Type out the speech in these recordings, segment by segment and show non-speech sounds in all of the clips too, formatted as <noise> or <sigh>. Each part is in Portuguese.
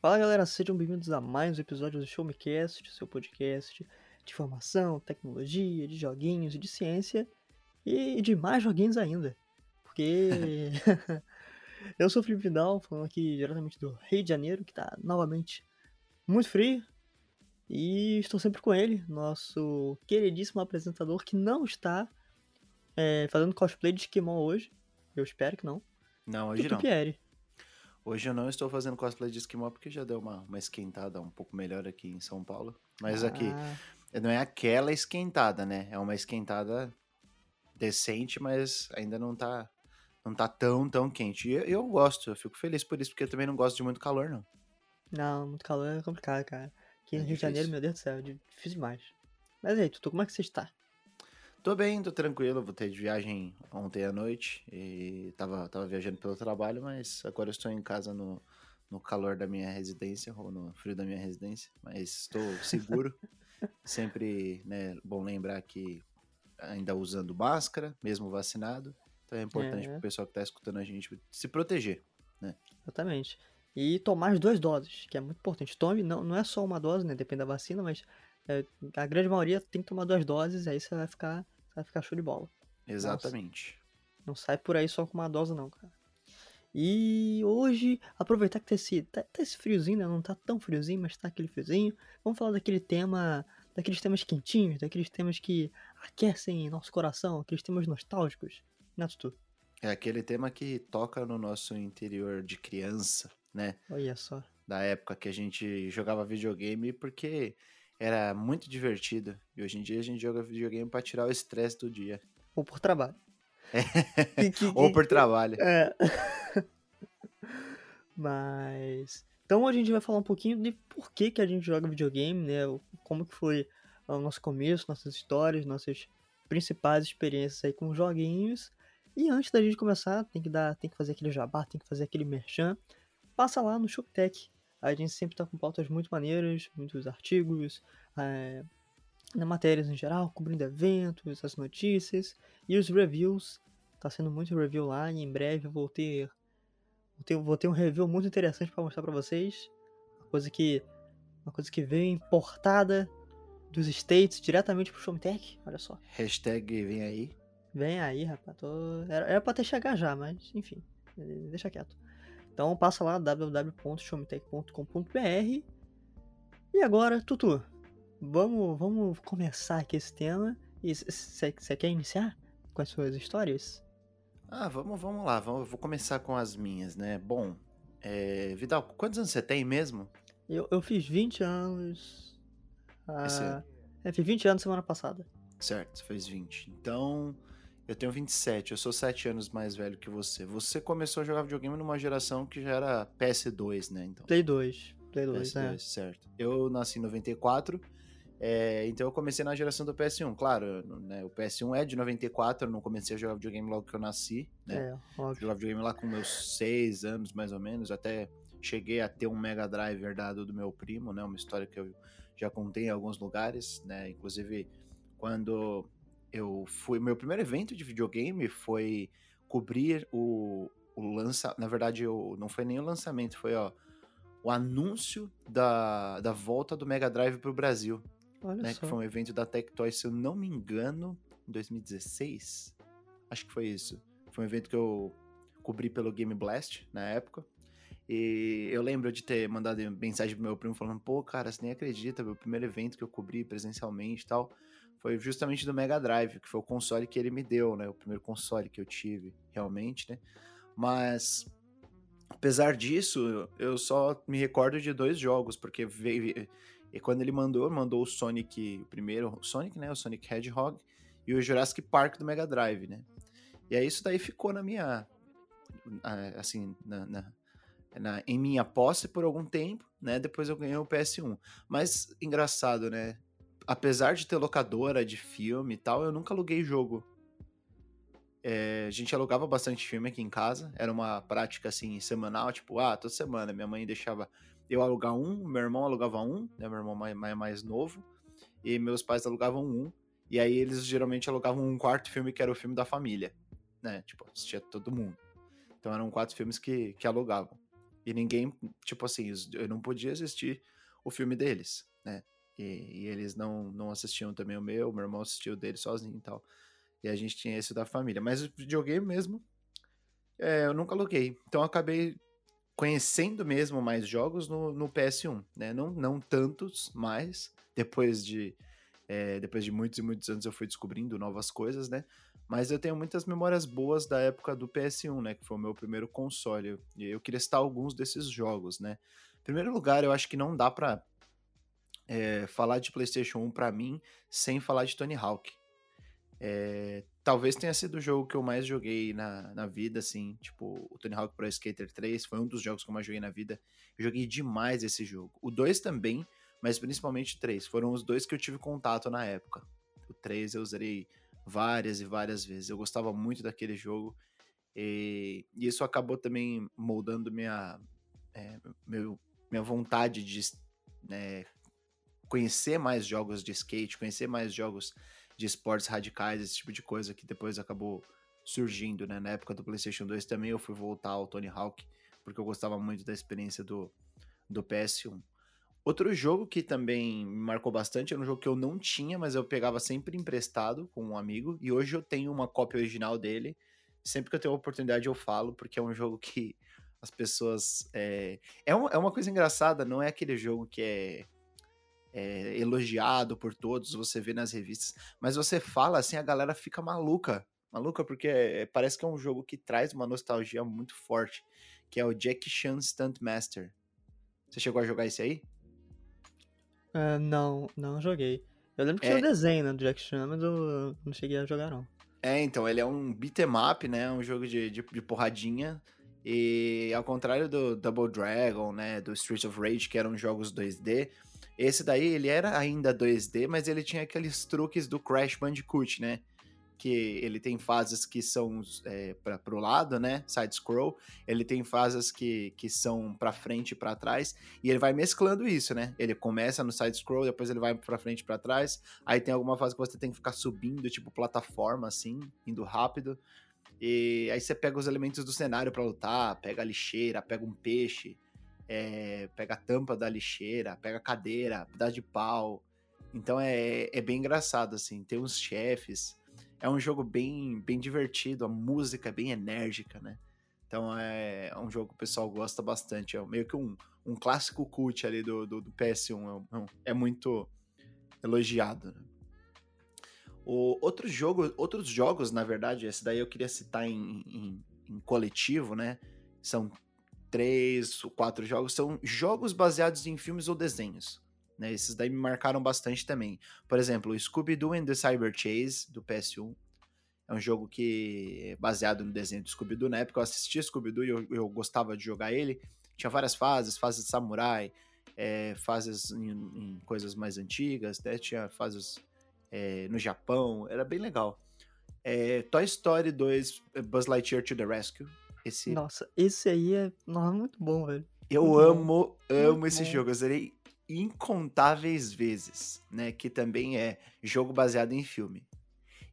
Fala galera, sejam bem-vindos a mais um episódio do Show Me Cast, seu podcast de informação, tecnologia, de joguinhos e de ciência e de mais joguinhos ainda. Porque <laughs> <laughs> eu sou o Felipe Vidal, falando aqui diretamente do Rio de Janeiro, que tá novamente muito frio. E estou sempre com ele, nosso queridíssimo apresentador que não está é, fazendo cosplay de Esquimó hoje. Eu espero que não. Não, hoje Tutu não. Pierre. Hoje eu não estou fazendo cosplay de Esquimó porque já deu uma, uma esquentada um pouco melhor aqui em São Paulo. Mas aqui, Ah, não é aquela esquentada, né? É uma esquentada decente, mas ainda não tá, não tá tão, tão quente. E eu, eu gosto, eu fico feliz por isso, porque eu também não gosto de muito calor, não. Não, muito calor é complicado, cara. Aqui É no Rio de Janeiro, meu Deus do céu, é difícil demais. Mas aí, Tutu, como é que você está? Tô bem, tô tranquilo, voltei de viagem ontem à noite e tava, tava viajando pelo trabalho, mas agora estou em casa no, no calor da minha residência, ou no frio da minha residência, mas estou seguro. <laughs> Sempre, né, bom lembrar que ainda usando máscara, mesmo vacinado, então é importante É. pro pessoal que tá escutando a gente se proteger. Exatamente. E tomar as duas doses, que é muito importante. Tome, não, não é só uma dose, né? Depende da vacina, mas a grande maioria tem que tomar duas doses, aí você vai ficar, você vai ficar show de bola. Exatamente. Não sai por aí só com uma dose, não, cara. E hoje, aproveitar que tá esse, tá, tá esse friozinho, né? Não tá tão friozinho, mas tá aquele friozinho. Vamos falar daquele tema, daqueles temas quentinhos, daqueles temas que aquecem nosso coração, aqueles temas nostálgicos. Né, Tutu? É aquele tema que toca no nosso interior de criança, né? Olha só. da época que a gente jogava videogame porque era muito divertido. E hoje em dia a gente joga videogame pra tirar o estresse do dia. Ou por trabalho. <laughs> Que- Ou por trabalho. É. <laughs> Mas. Então a gente vai falar um pouquinho de por que, que a gente joga videogame, né? Como que foi o nosso começo, nossas histórias, nossas principais experiências aí com os joguinhos. E antes da gente começar, tem que dar, tem que fazer aquele jabá, tem que fazer aquele merchan. Passa lá no Shoptech. A gente sempre tá com pautas muito maneiras, muitos artigos, é, né, matérias em geral, cobrindo eventos, as notícias e os reviews. Tá sendo muito review lá e em breve eu vou ter, vou ter, vou ter um review muito interessante para mostrar para vocês. Uma coisa que uma coisa que veio importada dos States diretamente pro Showtech, olha só. Hashtag vem aí. Vem aí, rapaz. Tô... Era, era pra ter chegado já, mas enfim, deixa quieto. Então passa lá www.showmetech.com.br E agora, Tutu, vamos, vamos começar aqui esse tema. Você quer iniciar com as suas histórias? Ah, vamos, vamos lá. Vamos, vou começar com as minhas, né? Bom, é, Vidal, quantos anos você tem mesmo? Eu, eu fiz 20 anos. ah, Esse ano. é, fiz 20 anos semana passada. Certo, você fez 20. Então, eu tenho 27. Eu sou 7 anos mais velho que você. Você começou a jogar videogame numa geração que já era PS2, né? Então. Play 2. Play 2, PS2, né? certo. Eu nasci em 94, é, então eu comecei na geração do PS1. Claro, né, o PS1 é de 94, eu não comecei a jogar videogame logo que eu nasci, né? É, óbvio. Jogava videogame lá com meus 6 anos, mais ou menos, até cheguei a ter um Mega Drive herdado do meu primo, né? Uma história que eu já contei em alguns lugares, né? Inclusive, quando eu fui... Meu primeiro evento de videogame foi cobrir o, o lança... Na verdade, eu, não foi nem o lançamento, foi, ó o anúncio da, da volta do Mega Drive pro Brasil, Olha né? só. Que foi um evento da Tectoy, se eu não me engano, em 2016. Acho que foi isso. Foi um evento que eu cobri pelo Game Blast na época. E eu lembro de ter mandado mensagem pro meu primo falando, pô, cara, você nem acredita, meu primeiro evento que eu cobri presencialmente e tal. Foi justamente do Mega Drive, que foi o console que ele me deu, né? O primeiro console que eu tive, realmente, né? Mas apesar disso, eu- só me recordo de dois jogos, porque veio. E quando ele mandou, mandou o Sonic, o primeiro o Sonic, né? O Sonic Hedgehog e o Jurassic Park do Mega Drive, né? E aí isso daí ficou na minha. Assim, na, na- na- em minha posse por algum tempo, né? Depois eu ganhei o PS1. Mas engraçado, né? Apesar de ter locadora de filme e tal, eu nunca aluguei jogo. É, a gente alugava bastante filme aqui em casa. Era uma prática assim semanal, tipo, ah, toda semana minha mãe deixava eu alugar um, meu irmão alugava um, né? Meu irmão mais, mais, novo, e meus pais alugavam um. E aí eles geralmente alugavam um quarto filme que era o filme da família, né? Tipo, assistia todo mundo. Então eram quatro filmes que, que alugavam. E ninguém, tipo assim, eu não podia assistir o filme deles, né? E, e, eles não, não assistiam também o meu, meu irmão assistiu o dele sozinho e tal. E a gente tinha esse da família. Mas o videogame mesmo, é, eu nunca aluguei. Então eu acabei conhecendo mesmo mais jogos no, no PS1, né? Não, não tantos, mas depois de, é, depois de muitos e muitos anos eu fui descobrindo novas coisas, né? Mas eu tenho muitas memórias boas da época do PS1, né? Que foi o meu primeiro console. E eu queria citar alguns desses jogos, né? Em primeiro lugar, eu acho que não dá pra é, falar de PlayStation 1 para mim sem falar de Tony Hawk. É, talvez tenha sido o jogo que eu mais joguei na, na vida, assim, tipo, o Tony Hawk Pro Skater 3 foi um dos jogos que eu mais joguei na vida. Eu joguei demais esse jogo. O 2 também, mas principalmente o 3. Foram os dois que eu tive contato na época. O 3 eu usei várias e várias vezes. Eu gostava muito daquele jogo. E, isso acabou também moldando minha, é, meu, minha vontade de conhecer mais jogos de skate, conhecer mais jogos de esportes radicais, esse tipo de coisa que depois acabou surgindo, né? Na época do PlayStation 2 também eu fui voltar ao Tony Hawk, porque eu gostava muito da experiência do, do PS1. Outro jogo que também me marcou bastante era um jogo que eu não tinha, mas eu pegava sempre emprestado com um amigo, e hoje eu tenho uma cópia original dele. Sempre que eu tenho a oportunidade eu falo, porque é um jogo que as pessoas. É, é, uma, é uma coisa engraçada, não é aquele jogo que é, é elogiado por todos, você vê nas revistas, mas você fala assim, a galera fica maluca. Maluca, porque é, parece que é um jogo que traz uma nostalgia muito forte, que é o Jack Chan Stunt Master. Você chegou a jogar esse aí? Uh, não, não joguei. Eu lembro que é... tinha um desenho né, do Jack Chan, mas eu não cheguei a jogar, não. É, então, ele é um beat'em up, né? Um jogo de, de, de, porradinha. E ao contrário do Double Dragon, né? Do Streets of Rage, que eram jogos 2D, esse daí ele era ainda 2D, mas ele tinha aqueles truques do Crash Bandicoot, né? que ele tem fases que são é, para o lado, né, side scroll, ele tem fases que, que são para frente e para trás, e ele vai mesclando isso, né? Ele começa no side scroll, depois ele vai para frente e para trás, aí tem alguma fase que você tem que ficar subindo, tipo plataforma assim, indo rápido. E aí você pega os elementos do cenário para lutar, pega a lixeira, pega um peixe, é, pega a tampa da lixeira, pega a cadeira, pedaço de pau. Então é, é bem engraçado, assim. Tem uns chefes é um jogo bem, bem divertido, a música é bem enérgica, né? Então é, é um jogo que o pessoal gosta bastante. É meio que um, um clássico cult ali do, do, do PS1. É, é, muito elogiado. Né? O, outro jogo, outros jogos, na verdade, esse daí eu queria citar em, em, em coletivo, né? São três ou quatro jogos. São jogos baseados em filmes ou desenhos. Né? Esses daí me marcaram bastante também. Por exemplo, Scooby-Doo and the Cyber Chase, do PS1. É um jogo que é baseado no desenho do Scooby-Doo. Na época eu assistia Scooby-Doo e eu, eu, gostava de jogar ele. Tinha várias fases, fases de samurai, é, fases em, em, coisas mais antigas, né? tinha fases é, no Japão, era bem legal. É, Toy Story 2, Buzz Lightyear to the Rescue. Esse... Nossa, esse aí é nossa, muito bom, velho. Eu muito amo, bom. amo muito esse bom. jogo. Eu zerei incontáveis vezes, né? Que também é jogo baseado em filme.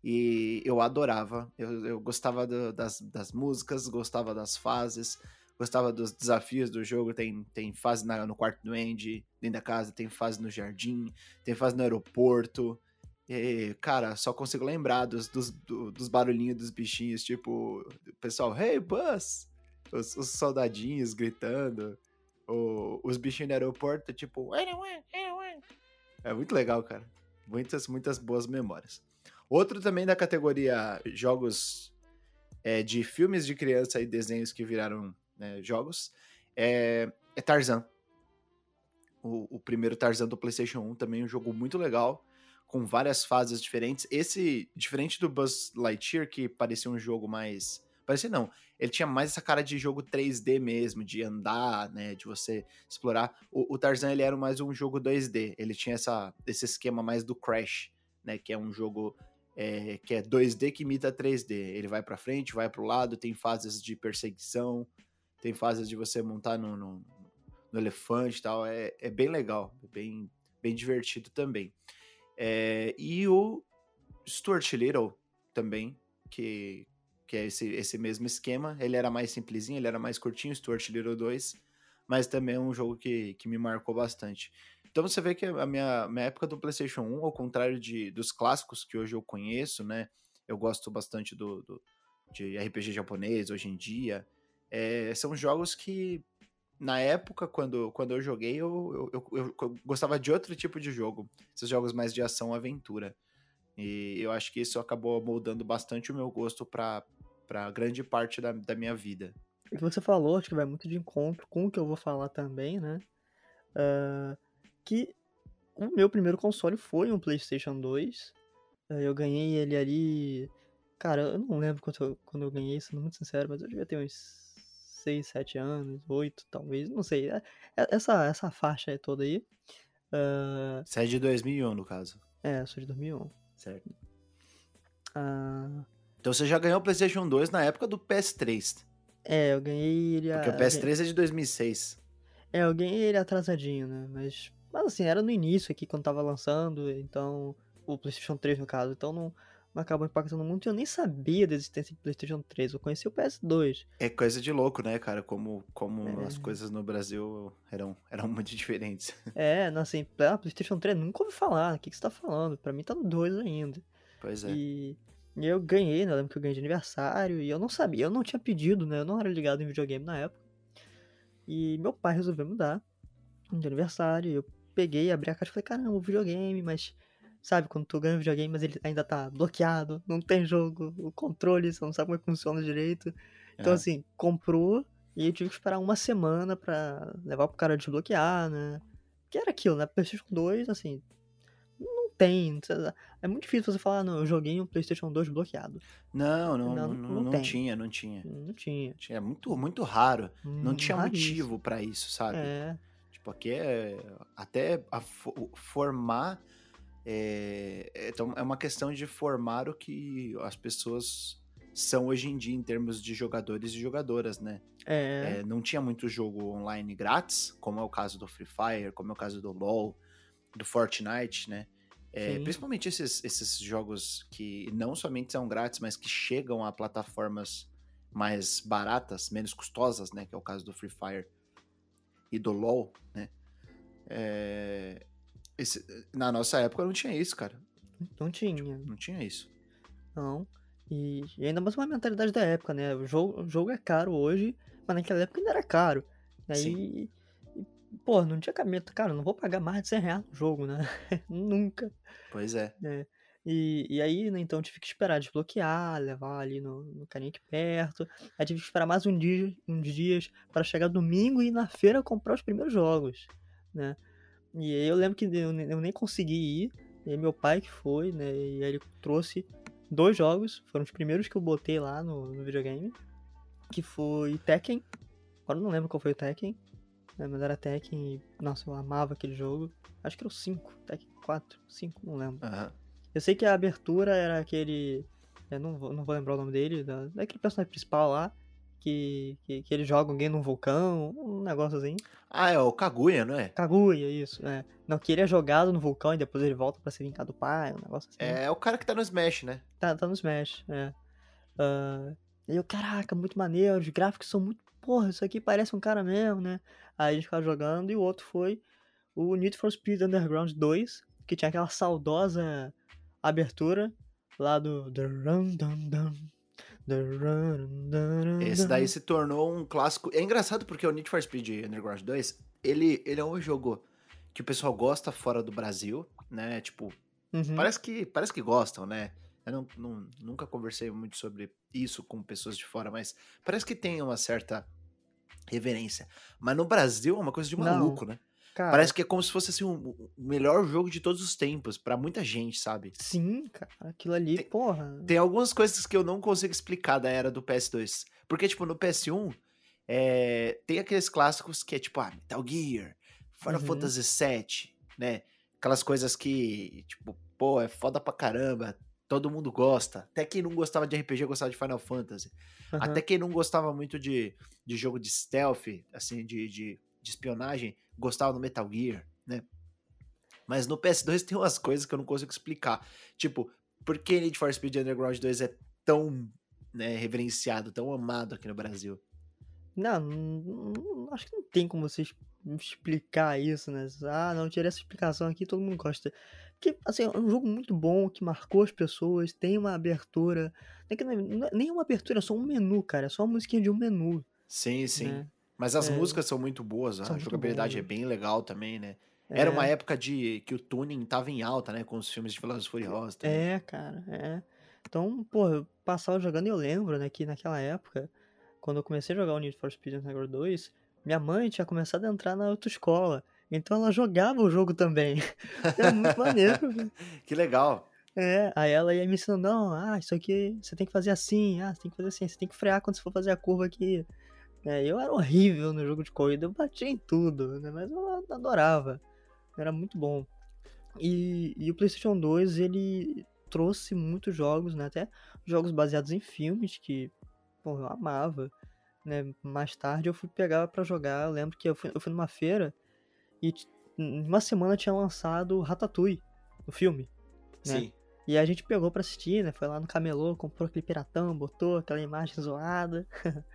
E eu adorava, eu, eu gostava do, das, das músicas, gostava das fases, gostava dos desafios do jogo. Tem, tem fase na, no quarto do Andy, dentro da casa, tem fase no jardim, tem fase no aeroporto. E, cara, só consigo lembrar dos, dos, dos barulhinhos dos bichinhos, tipo, o pessoal, hey, Buzz! Os, os soldadinhos gritando o, os bichinhos no aeroporto, tipo. É muito legal, cara. Muitas, muitas boas memórias. Outro também da categoria jogos é, de filmes de criança e desenhos que viraram né, jogos é, é Tarzan. O, o, primeiro Tarzan do PlayStation 1 também um jogo muito legal, com várias fases diferentes. Esse, diferente do Buzz Lightyear, que parecia um jogo mais Parecia não. Ele tinha mais essa cara de jogo 3D mesmo, de andar, né? De você explorar. O, o Tarzan, ele era mais um jogo 2D. Ele tinha essa, esse esquema mais do Crash, né? Que é um jogo é, que é 2D que imita 3D. Ele vai para frente, vai para o lado, tem fases de perseguição, tem fases de você montar no, no, no elefante e tal. É, é bem legal, bem, bem divertido também. É, e o Stuart Little também, que, que é esse, esse mesmo esquema. Ele era mais simplesinho, ele era mais curtinho, Stuart Little 2. mas também é um jogo que, que me marcou bastante. Então você vê que a minha, minha época do PlayStation 1, ao contrário de, dos clássicos que hoje eu conheço, né? Eu gosto bastante do, do de RPG japonês hoje em dia. É, são jogos que, na época, quando, quando eu joguei, eu, eu, eu, eu gostava de outro tipo de jogo. Esses jogos mais de ação-aventura. E eu acho que isso acabou moldando bastante o meu gosto para grande parte da, da minha vida. O que você falou, acho que vai muito de encontro com o que eu vou falar também, né? Uh, que o meu primeiro console foi um PlayStation 2. Eu ganhei ele ali. Cara, eu não lembro quando eu, quando eu ganhei, sendo muito sincero, mas eu devia ter uns 6, 7 anos, 8 talvez, não sei. É, é, essa, essa faixa toda aí. Uh... Você é de 2001, no caso. É, sou de 2001. Certo. Uh... Então você já ganhou o PlayStation 2 na época do PS3. É, eu ganhei ele. Porque o PS3 é de 2006. É, eu ganhei ele atrasadinho, né? Mas mas assim, era no início aqui, quando tava lançando, então. O PlayStation 3, no caso. Então não acabou impactando muito. Eu nem sabia da existência do PlayStation 3. Eu conheci o PS2. É coisa de louco, né, cara? Como, como é. as coisas no Brasil eram, eram muito diferentes. <laughs> É, não, assim, ah, PlayStation 3 nunca ouvi falar. O que, que você tá falando? Pra mim tá no 2 ainda. Pois é. E, e eu ganhei, né? Eu lembro que eu ganhei de aniversário. E eu não sabia, eu não tinha pedido, né? Eu não era ligado em videogame na época. E meu pai resolveu me dar de aniversário. Eu peguei, abri a caixa e falei, caramba, o videogame, mas. Sabe, quando tu ganha o videogame, mas ele ainda tá bloqueado, não tem jogo, o controle, você não sabe como é que funciona direito. Então, é. assim, comprou e eu tive que esperar uma semana pra levar pro cara desbloquear, né? Que era aquilo, né? PlayStation 2, assim, não tem. É muito difícil você falar, não, eu joguei um PlayStation 2 bloqueado. Não, não, não, não, não, não tinha, não tinha. Não tinha. É muito, muito raro. Hum, não tinha motivo para isso, sabe? É. Porque é, até a, formar. É, então é uma questão de formar o que as pessoas são hoje em dia em termos de jogadores e jogadoras, né? É. é. não tinha muito jogo online grátis, como é o caso do Free Fire, como é o caso do LoL, do Fortnite, né? É, principalmente esses, esses jogos que não somente são grátis, mas que chegam a plataformas mais baratas, menos custosas, né? Que é o caso do Free Fire e do LoL, né? É, esse, na nossa época não tinha isso, cara. Não tinha. Tipo, não tinha isso. Não. E, e, ainda mais uma mentalidade da época, né? O jogo, o jogo é caro hoje, mas naquela época ainda era caro. Aí, Sim. E, pô, não tinha cabimento. Cara, não vou pagar mais de 100 reais no jogo, né? <laughs> Nunca. Pois é. é. E, e aí, né, então, tive que esperar desbloquear, levar ali no, no carinha aqui perto. Aí tive que esperar mais um dia, uns dias para chegar domingo e ir na feira comprar os primeiros jogos, né? E aí eu lembro que eu, eu nem consegui ir, e meu pai que foi, né? E aí ele trouxe dois jogos, foram os primeiros que eu botei lá no, no videogame, que foi Tekken. Agora eu não lembro qual foi o Tekken, né, mas era Tekken e, nossa, eu amava aquele jogo. Acho que era o 5, Tekken 4, 5, não lembro. Uhum. Eu sei que a abertura era aquele. Eu não vou, não vou lembrar o nome dele, da, daquele personagem principal lá. Que, que, que, ele joga alguém num vulcão, um negócio assim. Ah, é o Kaguya, não é? Kaguya, isso, é. Não, que ele é jogado no vulcão e depois ele volta pra se vingar do pai, um negócio assim. É, é o cara que tá no Smash, né? Tá, tá no Smash, é. Uh, e eu, caraca, muito maneiro, os gráficos são muito. Porra, isso aqui parece um cara mesmo, né? Aí a gente ficava jogando e o outro foi o Need for Speed Underground 2, que tinha aquela saudosa abertura lá do. Esse daí se tornou um clássico. É engraçado porque o Need for Speed Underground 2, ele, ele é um jogo que o pessoal gosta fora do Brasil, né? Tipo, uhum. parece, que, parece que gostam, né? Eu não, não, nunca conversei muito sobre isso com pessoas de fora, mas parece que tem uma certa reverência. Mas no Brasil é uma coisa de maluco, não. né? Cara, Parece que é como se fosse assim, o melhor jogo de todos os tempos, para muita gente, sabe? Sim, cara, aquilo ali, tem, porra. Tem algumas coisas que eu não consigo explicar da era do PS2. Porque, tipo, no PS1, é, tem aqueles clássicos que é tipo, ah, Metal Gear, Final uhum. Fantasy VII, né? Aquelas coisas que, tipo, pô, é foda pra caramba, todo mundo gosta. Até quem não gostava de RPG gostava de Final Fantasy. Uhum. Até quem não gostava muito de, de jogo de stealth, assim, de, de, de espionagem, gostava do Metal Gear, né? Mas no PS2 tem umas coisas que eu não consigo explicar. Tipo, por que Need for Speed Underground 2 é tão né, reverenciado, tão amado aqui no Brasil? Não, acho que não tem como vocês explicar isso, né? Ah, não, tirei essa explicação aqui, todo mundo gosta. Porque, assim, é um jogo muito bom, que marcou as pessoas, tem uma abertura. Nem, que não é, nem uma abertura, é só um menu, cara. É só uma musiquinha de um menu. Sim, sim. Né? Mas as é, músicas são muito boas, a jogabilidade é bem legal também, né? Era uma é. época de que o tuning tava em alta, né? Com os filmes de Velozes Furiosos. Também. É, cara, é. Então, pô, eu passava jogando e eu lembro, né, que naquela época, quando eu comecei a jogar o Need for Speed Underground 2, minha mãe tinha começado a entrar na autoescola. Então ela jogava o jogo também. Era <laughs> muito maneiro. <laughs> que legal. É, aí ela ia me ensinando, não, ah, isso aqui você tem que fazer assim, ah, você tem que fazer assim, você tem que frear quando você for fazer a curva aqui. É, eu era horrível no jogo de corrida, eu batia em tudo, né, mas eu adorava. Era muito bom. E, e o PlayStation 2, ele trouxe muitos jogos, né, até jogos baseados em filmes que, pô, eu amava. Né? Mais tarde eu fui pegar para jogar, eu lembro que eu fui, eu fui numa feira e em uma semana tinha lançado Ratatouille, o filme. Né? Sim. E a gente pegou pra assistir, né? Foi lá no camelô, comprou aquele piratão, botou aquela imagem zoada, <laughs>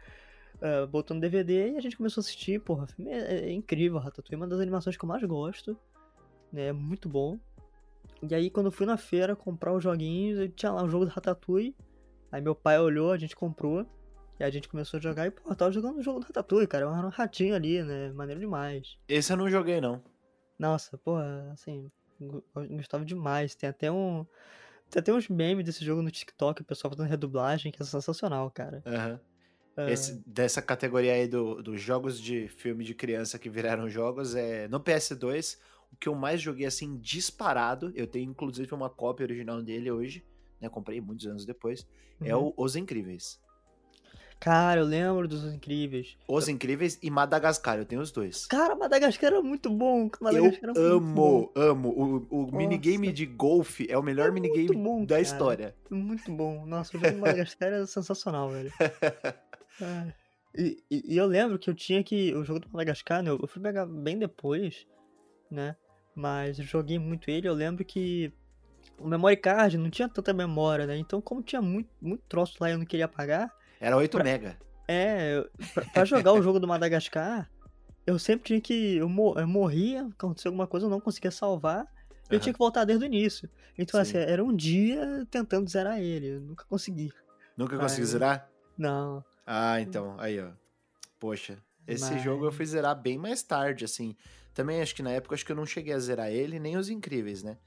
uh, botou no DVD e a gente começou a assistir. Porra, é, é incrível Ratatouille, uma das animações que eu mais gosto. Né? É muito bom. E aí, quando eu fui na feira comprar os joguinhos, tinha lá o jogo do Ratatouille. Aí meu pai olhou, a gente comprou. E a gente começou a jogar e, pô, tava jogando o jogo do Ratatouille, cara. Eu era um ratinho ali, né? Maneiro demais. Esse eu não joguei, não. Nossa, pô, assim, gostava demais. Tem até um. Tem até uns memes desse jogo no TikTok, o pessoal fazendo redublagem, que é sensacional, cara. Uhum. Esse, dessa categoria aí dos do jogos de filme de criança que viraram jogos, é no PS2, o que eu mais joguei assim disparado, eu tenho inclusive uma cópia original dele hoje, né? Comprei muitos anos depois, é uhum. é o Os Incríveis. Cara, eu lembro dos Incríveis. Os Incríveis e Madagascar, eu tenho os dois. Cara, Madagascar era muito bom. Madagascar eu amo, amo. O, o minigame de golfe é o melhor é minigame bom, da cara. história. Muito bom. Nossa, o jogo do Madagascar é sensacional, velho. <laughs> e, e, e, eu lembro que eu tinha que. O jogo do Madagascar, né, eu fui pegar bem depois, né? Mas eu joguei muito ele. Eu lembro que o memory card não tinha tanta memória, né? Então, como tinha muito, muito troço lá e eu não queria apagar era 8 pra, mega. É, pra, pra jogar o jogo do Madagascar, eu sempre tinha que. Eu, eu morria, acontecia alguma coisa, eu não conseguia salvar. Eu uhum. tinha que voltar desde o início. Então, Sim. assim, era um dia tentando zerar ele. Eu nunca consegui. Nunca consegui zerar? Não. Ah, então. Aí, ó. Poxa. Esse Mas... jogo eu fui zerar bem mais tarde, assim. Também acho que na época acho que eu não cheguei a zerar ele, nem os incríveis, né?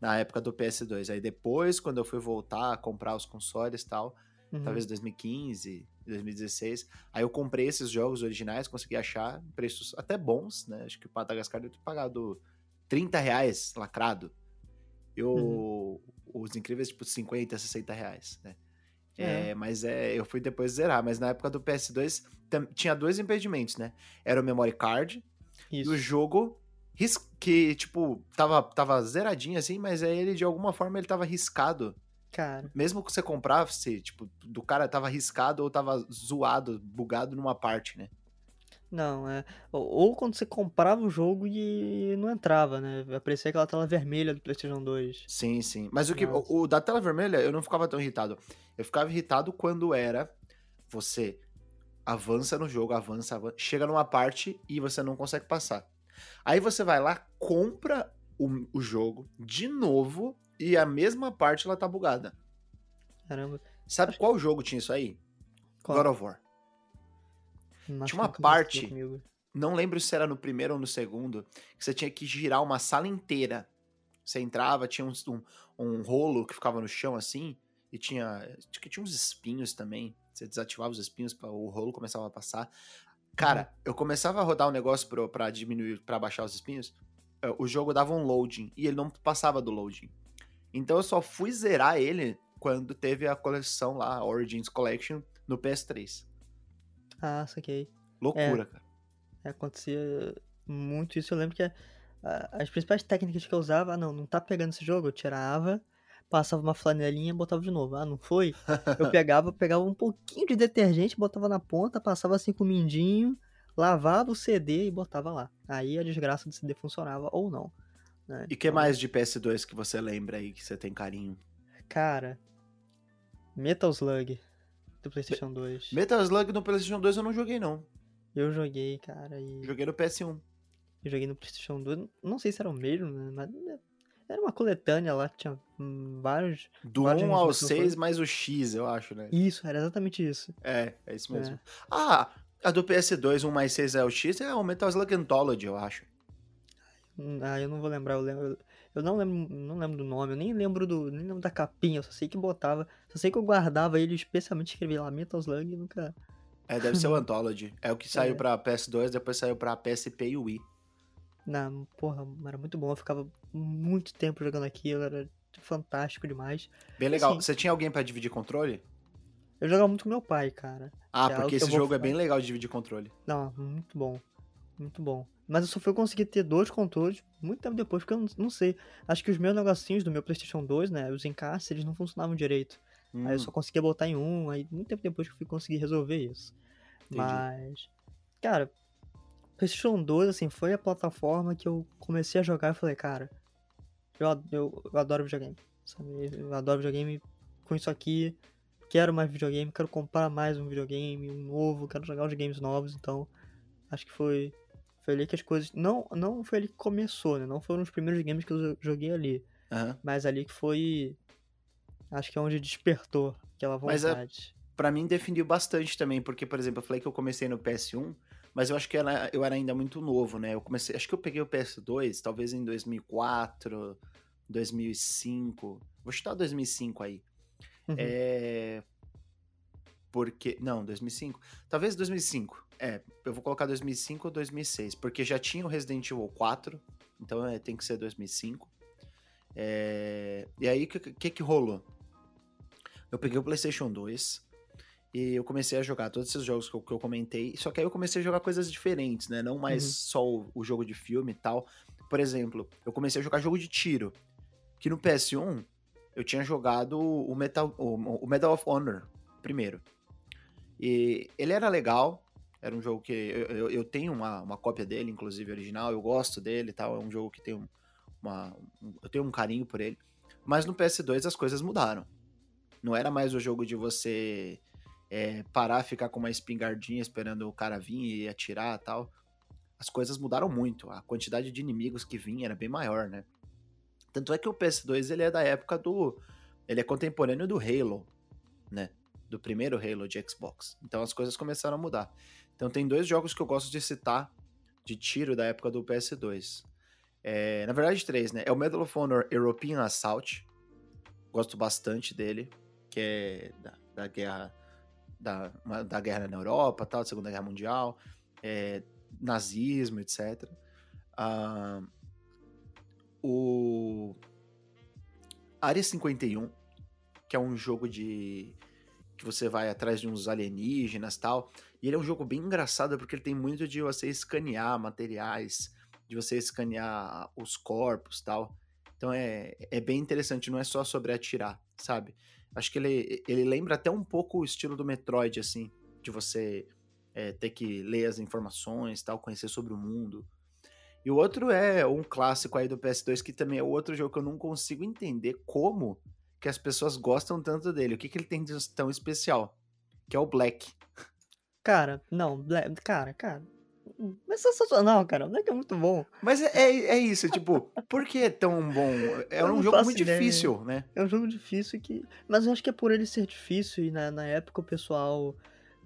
Na época do PS2. Aí depois, quando eu fui voltar a comprar os consoles e tal, uhum. talvez 2015, 2016. Aí eu comprei esses jogos originais, consegui achar preços até bons, né? Acho que o Madagascar deve ter pagado 30 reais lacrado. E uhum. os incríveis, tipo, 50, 60 reais, né? É. é. mas é, eu fui depois zerar. Mas na época do PS2 tinha dois impedimentos, né? Era o memory card Isso. e o jogo que, tipo, tava, tava zeradinho assim, mas aí ele de alguma forma ele tava riscado Cara. Mesmo que você comprasse, tipo, do cara tava arriscado ou tava zoado, bugado numa parte, né? Não, é. Ou, ou, quando você comprava o jogo e não entrava, né? Aparecia aquela tela vermelha do PlayStation 2. Sim, sim. Mas o que. O, o, da tela vermelha eu não ficava tão irritado. Eu ficava irritado quando era você avança no jogo, avança, avança, chega numa parte e você não consegue passar. Aí você vai lá, compra o, o jogo de novo e a mesma parte ela tá bugada. Caramba. Sabe Acho qual jogo tinha isso aí? Qual? God of War. Tinha uma parte, não lembro se era no primeiro ou no segundo, que você tinha que girar uma sala inteira. Você entrava, tinha um, um, um rolo que ficava no chão assim, e tinha, que tinha uns espinhos também. Você desativava os espinhos, para o rolo começava a passar. Cara, uhum. eu começava a rodar o um negócio pra, pra diminuir, para baixar os espinhos, eh, o jogo dava um loading, e ele não passava do loading. Então eu só fui zerar ele quando teve a coleção lá, a Origins Collection, no PS3. Ah, saquei. Loucura, é, cara. É, acontecia muito isso. Eu lembro que a, a, as principais técnicas que eu usava, ah, não, não tá pegando esse jogo, eu tirava, passava uma flanelinha e botava de novo. Ah, não foi? Eu <laughs> pegava, pegava um pouquinho de detergente, botava na ponta, passava assim com o mindinho, lavava o CD e botava lá. Aí a desgraça do CD funcionava ou não. Né? E que então... mais de PS2 que você lembra aí que você tem carinho? Cara, Metal Slug do PlayStation 2. Metal Slug no PlayStation 2 eu não joguei não. Eu joguei, cara, e Joguei no PS1. eu joguei no PlayStation 2. Não sei se era o mesmo, né? Mas era uma coletânea lá que tinha hum, vários. Do Várias 1 ao versões. 6 mais o X, eu acho, né? Isso, era exatamente isso. É, é isso mesmo. É. Ah, a do PS2, 1 mais 6 é o X, é o Metal Slug Anthology, eu acho. Hum, Ah, eu não vou lembrar, eu lembro. Eu não lembro, não lembro do nome, eu nem lembro do. Nem lembro da capinha, eu só sei que botava. Só sei que eu guardava ele, especialmente escrevia lá Metal Slug e nunca. É, deve ser o <laughs> Anthology. É o que saiu É. pra PS2, depois saiu pra PSP e Wii. Não, porra, era muito bom. Eu ficava muito tempo jogando aquilo, era fantástico demais. Bem legal. Assim- Você tinha alguém pra dividir controle? Eu jogava muito com meu pai, cara. Ah, é porque que eu esse jogo é bem legal de dividir controle. Não, muito bom. Muito bom. Mas eu só fui conseguir ter dois controles muito tempo depois, porque eu não, não sei. Acho que os meus negocinhos do meu PlayStation 2, né? Os encaixes, eles não funcionavam direito. Aí eu Hum, só conseguia botar em um, aí muito tempo depois que eu fui conseguir resolver isso. Entendi. Mas, cara, PlayStation 2, assim, foi a plataforma que eu comecei a jogar e falei, cara, eu, eu, eu adoro videogame, sabe? Eu adoro videogame com isso aqui, quero mais videogame, quero comprar mais um videogame, um novo, quero jogar os games novos, então acho que foi, foi ali que as coisas, não, não foi ali que começou, né? Não foram os primeiros games que eu jo- joguei ali, aham. mas ali que foi, acho que é onde despertou aquela Mas é- vontade. Pra mim definiu bastante também, porque, por exemplo, eu falei que eu comecei no PS1, mas eu acho que era- eu era ainda muito novo, né? Eu comecei, acho que eu peguei o PS2, talvez em 2004, 2005. Vou chutar 2005 aí. Uhum. É. Porque. Não, 2005. Talvez 2005. É, eu vou colocar 2005 ou 2006. Porque já tinha o Resident Evil 4. Então é, tem que ser 2005. É, e aí, o que, que que rolou? Eu peguei o PlayStation 2. E eu comecei a jogar todos esses jogos que eu, que eu comentei. Só que aí eu comecei a jogar coisas diferentes, né? Não mais Uhum. só o, o jogo de filme e tal. Por exemplo, eu comecei a jogar jogo de tiro. Que no PS1 eu tinha jogado o, Metal, o, o Medal of Honor primeiro. E ele era legal. Era um jogo que eu, eu, eu tenho uma, uma cópia dele, inclusive original. Eu gosto dele e tal. É um jogo que tem um- uma. um- eu tenho um carinho por ele. Mas no PS2 as coisas mudaram. Não era mais o jogo de você é, parar, ficar com uma espingardinha esperando o cara vir e atirar e tal. As coisas mudaram muito. A quantidade de inimigos que vinha era bem maior, né? Tanto é que o PS2 ele é da época do. Ele é contemporâneo do Halo, né? Do primeiro Halo de Xbox. Então as coisas começaram a mudar. Então tem dois jogos que eu gosto de citar de tiro da época do PS2. É, na verdade, três, né? É o Medal of Honor European Assault. Gosto bastante dele. Que é da, da guerra. Da, uma- da guerra na Europa, tal, da Segunda Guerra Mundial. é, nazismo, etc. Ah, o Área 51, que é um jogo de que você vai atrás de uns alienígenas tal. E ele é um jogo bem engraçado porque ele tem muito de você escanear materiais, de você escanear os corpos tal. Então é, é bem interessante, não é só sobre atirar, sabe? Acho que ele, ele lembra até um pouco o estilo do Metroid, assim, de você é, ter que ler as informações tal, conhecer sobre o mundo. E o outro é um clássico aí do PS2, que também é outro jogo que eu não consigo entender como que as pessoas gostam tanto dele. O que, que ele tem de tão especial? Que é o Black. Cara, não, Black, cara, cara. Mas sensacional, cara. O Black é muito bom. Mas é, é, é isso, tipo, por que é tão bom? É um jogo muito ideia. difícil, né? É um jogo difícil que. Mas eu acho que é por ele ser difícil e na, na época o pessoal,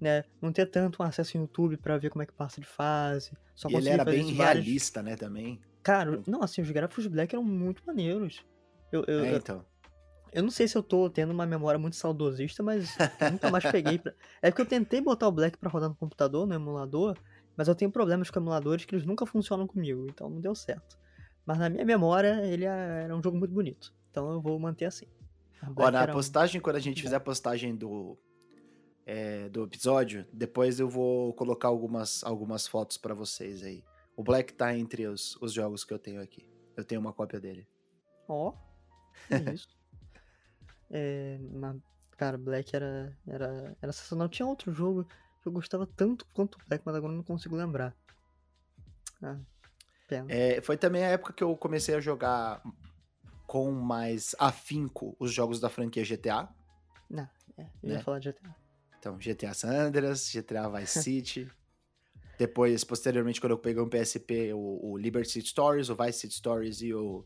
né, não ter tanto um acesso no YouTube pra ver como é que passa de fase. Só E ele era bem realista, né, também. Cara, não, assim, os gráficos Black eram muito maneiros. Eu, eu, É, eu, então. Eu não sei se eu tô tendo uma memória muito saudosista, mas nunca mais peguei pra... <laughs> É porque eu tentei botar o Black pra rodar no computador, no emulador, mas eu tenho problemas com emuladores que eles nunca funcionam comigo, então não deu certo. Mas na minha memória, ele é- era um jogo muito bonito. Então eu vou manter assim. A Ó, Black na era um- postagem, quando a gente fizer a postagem do, é, do episódio, depois eu vou colocar algumas, algumas fotos pra vocês aí. O Black tá entre os, os jogos que eu tenho aqui. Eu tenho uma cópia dele. Ó, que isso. É, mas, cara, Black era, era, era sensacional. Tinha outro jogo que eu gostava tanto quanto o Black, mas agora eu não consigo lembrar. Ah, pena. É, foi também a época que eu comecei a jogar com mais afinco os jogos da franquia GTA. É, eu ia né? falar de GTA. Então, GTA San Andreas, GTA Vice <laughs> City. Depois, posteriormente, quando eu peguei um PSP, o, o Liberty City Stories, o Vice City Stories e o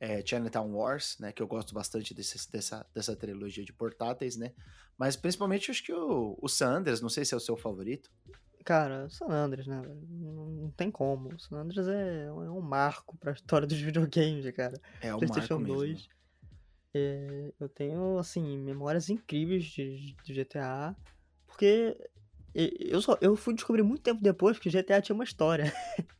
é, Chinatown Wars, né? Que eu gosto bastante desse, dessa, dessa trilogia de portáteis, né? Mas principalmente acho que o, o San Andreas, não sei se é o seu favorito. Cara, San Andreas, né? Não, tem como. O San Andreas é, é um marco pra história dos <laughs> videogames, cara. É um PlayStation marco 2. mesmo. É, eu tenho, assim, memórias incríveis de, de GTA, porque eu só eu fui descobrir muito tempo depois que GTA tinha uma história. <laughs>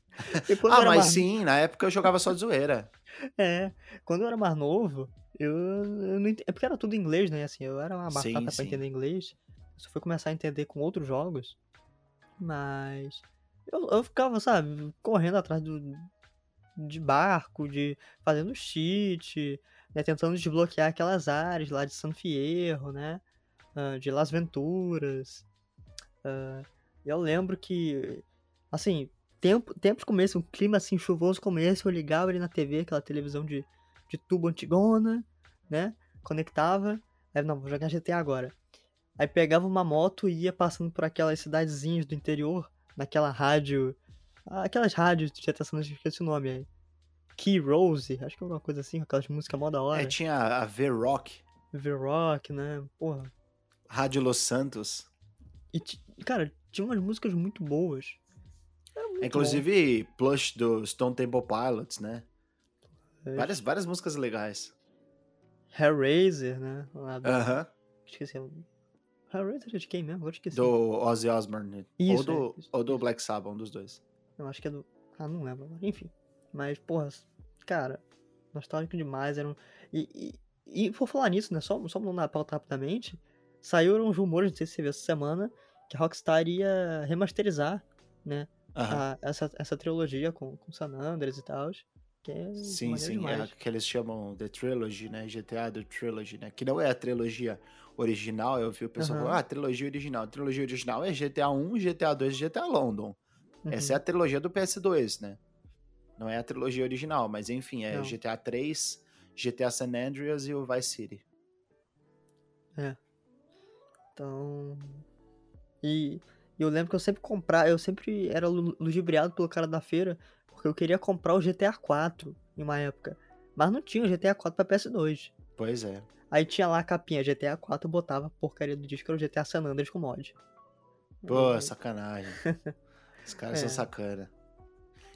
Ah, mas mais- sim, na época eu jogava só de zoeira. <laughs> É, quando eu era mais novo, eu, eu não ent... É porque era tudo em inglês, né? Assim, eu era uma Sim, batata pra sim. entender inglês. Eu só fui começar a entender com outros jogos. Mas. Eu, eu ficava, sabe, correndo atrás do, de barco, de fazendo cheat, né? Tentando desbloquear aquelas áreas lá de San Fierro, né? ah, de Las Venturas. Ah, eu lembro que, assim, tempo, tempos começo, um clima assim chuvoso começo, eu ligava ali na TV, aquela televisão de, de tubo antigona, né? Conectava. Aí, não, vou jogar GTA agora. Aí pegava uma moto e ia passando por aquelas cidadezinhas do interior, naquela rádio. Aquelas rádios de GTA San Andreas, esqueci o nome aí. Key Rose, acho que é alguma coisa assim, aquelas músicas mó da hora. É, tinha a V-Rock, V-Rock, né? Porra. Rádio Los Santos. E, cara, tinha umas músicas muito boas. Muito Inclusive, Plush do Stone Temple Pilots, né? bom. É, Várias, várias músicas legais. Hellraiser, né? Lá do... Aham. Esqueci. Hellraiser é de quem mesmo? Agora esqueci. Do Ozzy Osbourne. Isso, ou, do, é, isso, ou do Black Sabbath, um dos dois. Eu acho que é do. Ah, não lembro agora. Enfim. Mas, porra, cara, nostálgico demais. Era um... e, e, e por falar nisso, né? Só, só mudando a pauta rapidamente. Saíram uns rumores, não sei se você viu essa semana, que a Rockstar ia remasterizar, né? Aham. a- essa, essa trilogia com, com San Andreas e tal. Que é Sim, sim, é demais. a que eles chamam The Trilogy, né? GTA The Trilogy, né? Que não é a trilogia original, eu vi o pessoal Aham. falando, ah, trilogia original. A trilogia original é GTA 1, GTA 2 e GTA London. Essa é a trilogia do PS2, né? Não é a trilogia original, mas enfim, é Não. GTA 3, GTA San Andreas e o Vice City. Então. E e eu lembro que eu sempre comprava, eu sempre era lu- ludibriado pelo cara da feira, porque eu queria comprar o GTA 4 em uma época. Mas não tinha o GTA 4 pra PS2. Pois é. Aí tinha lá a capinha GTA 4, eu botava a porcaria do disco, era o GTA San Andreas com mod. Pô, Aí- sacanagem. <laughs> Os caras É. são sacana.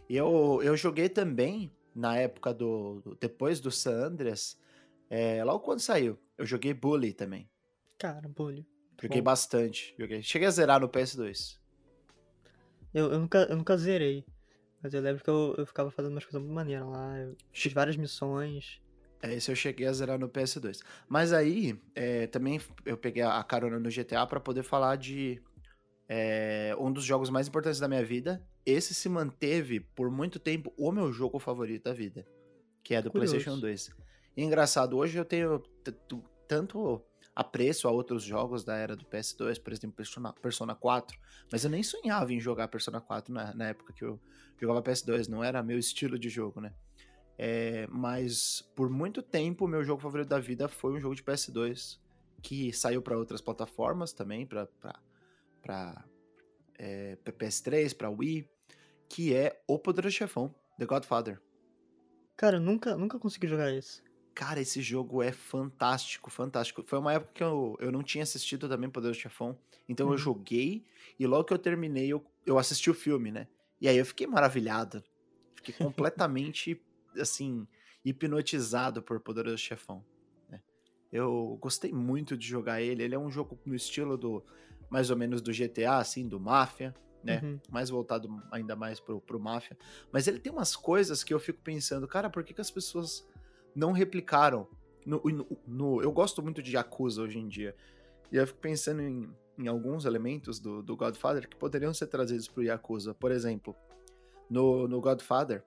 E eu, eu joguei também, na época do. do- depois do San Andreas, é, logo quando saiu, eu joguei Bully também. Cara, bolho. Joguei Bom. bastante. Joguei. Cheguei a zerar no PS2. Eu, eu, nunca, eu nunca zerei. Mas eu lembro que eu, eu ficava fazendo umas coisas muito maneiras lá. Eu fiz várias missões. É, esse eu cheguei a zerar no PS2. Mas aí, é, também eu peguei a carona no GTA pra poder falar de é, um dos jogos mais importantes da minha vida. Esse se manteve por muito tempo o meu jogo favorito da vida, que é do Curioso. PlayStation 2. E engraçado, hoje eu tenho tanto apreço a outros jogos da era do PS2, por exemplo, Persona, Persona 4, mas eu nem sonhava em jogar Persona 4 na, na época que eu jogava PS2, não era meu estilo de jogo, né? É, mas por muito tempo, meu jogo favorito da vida foi um jogo de PS2 que saiu para outras plataformas também, para é, pra PS3, para Wii, que é O Poderoso Chefão, The Godfather. Cara, nunca, nunca consegui jogar esse. Cara, esse jogo é fantástico, fantástico. Foi uma época que eu, eu não tinha assistido também Poderoso Chefão, então Uhum. eu joguei e logo que eu terminei, eu, eu assisti o filme, né? E aí eu fiquei maravilhado. Fiquei completamente, <laughs> assim, hipnotizado por Poderoso Chefão. né? Eu gostei muito de jogar ele. Ele é um jogo no estilo do, mais ou menos do GTA, assim, do Máfia, né? Uhum. mais voltado ainda mais pro, pro Máfia. Mas ele tem umas coisas que eu fico pensando, cara, por que, que as pessoas não replicaram? No, no- no- eu gosto muito de Yakuza hoje em dia. E eu fico pensando em, em alguns elementos do, do Godfather que poderiam ser trazidos pro Yakuza. Por exemplo, no, no Godfather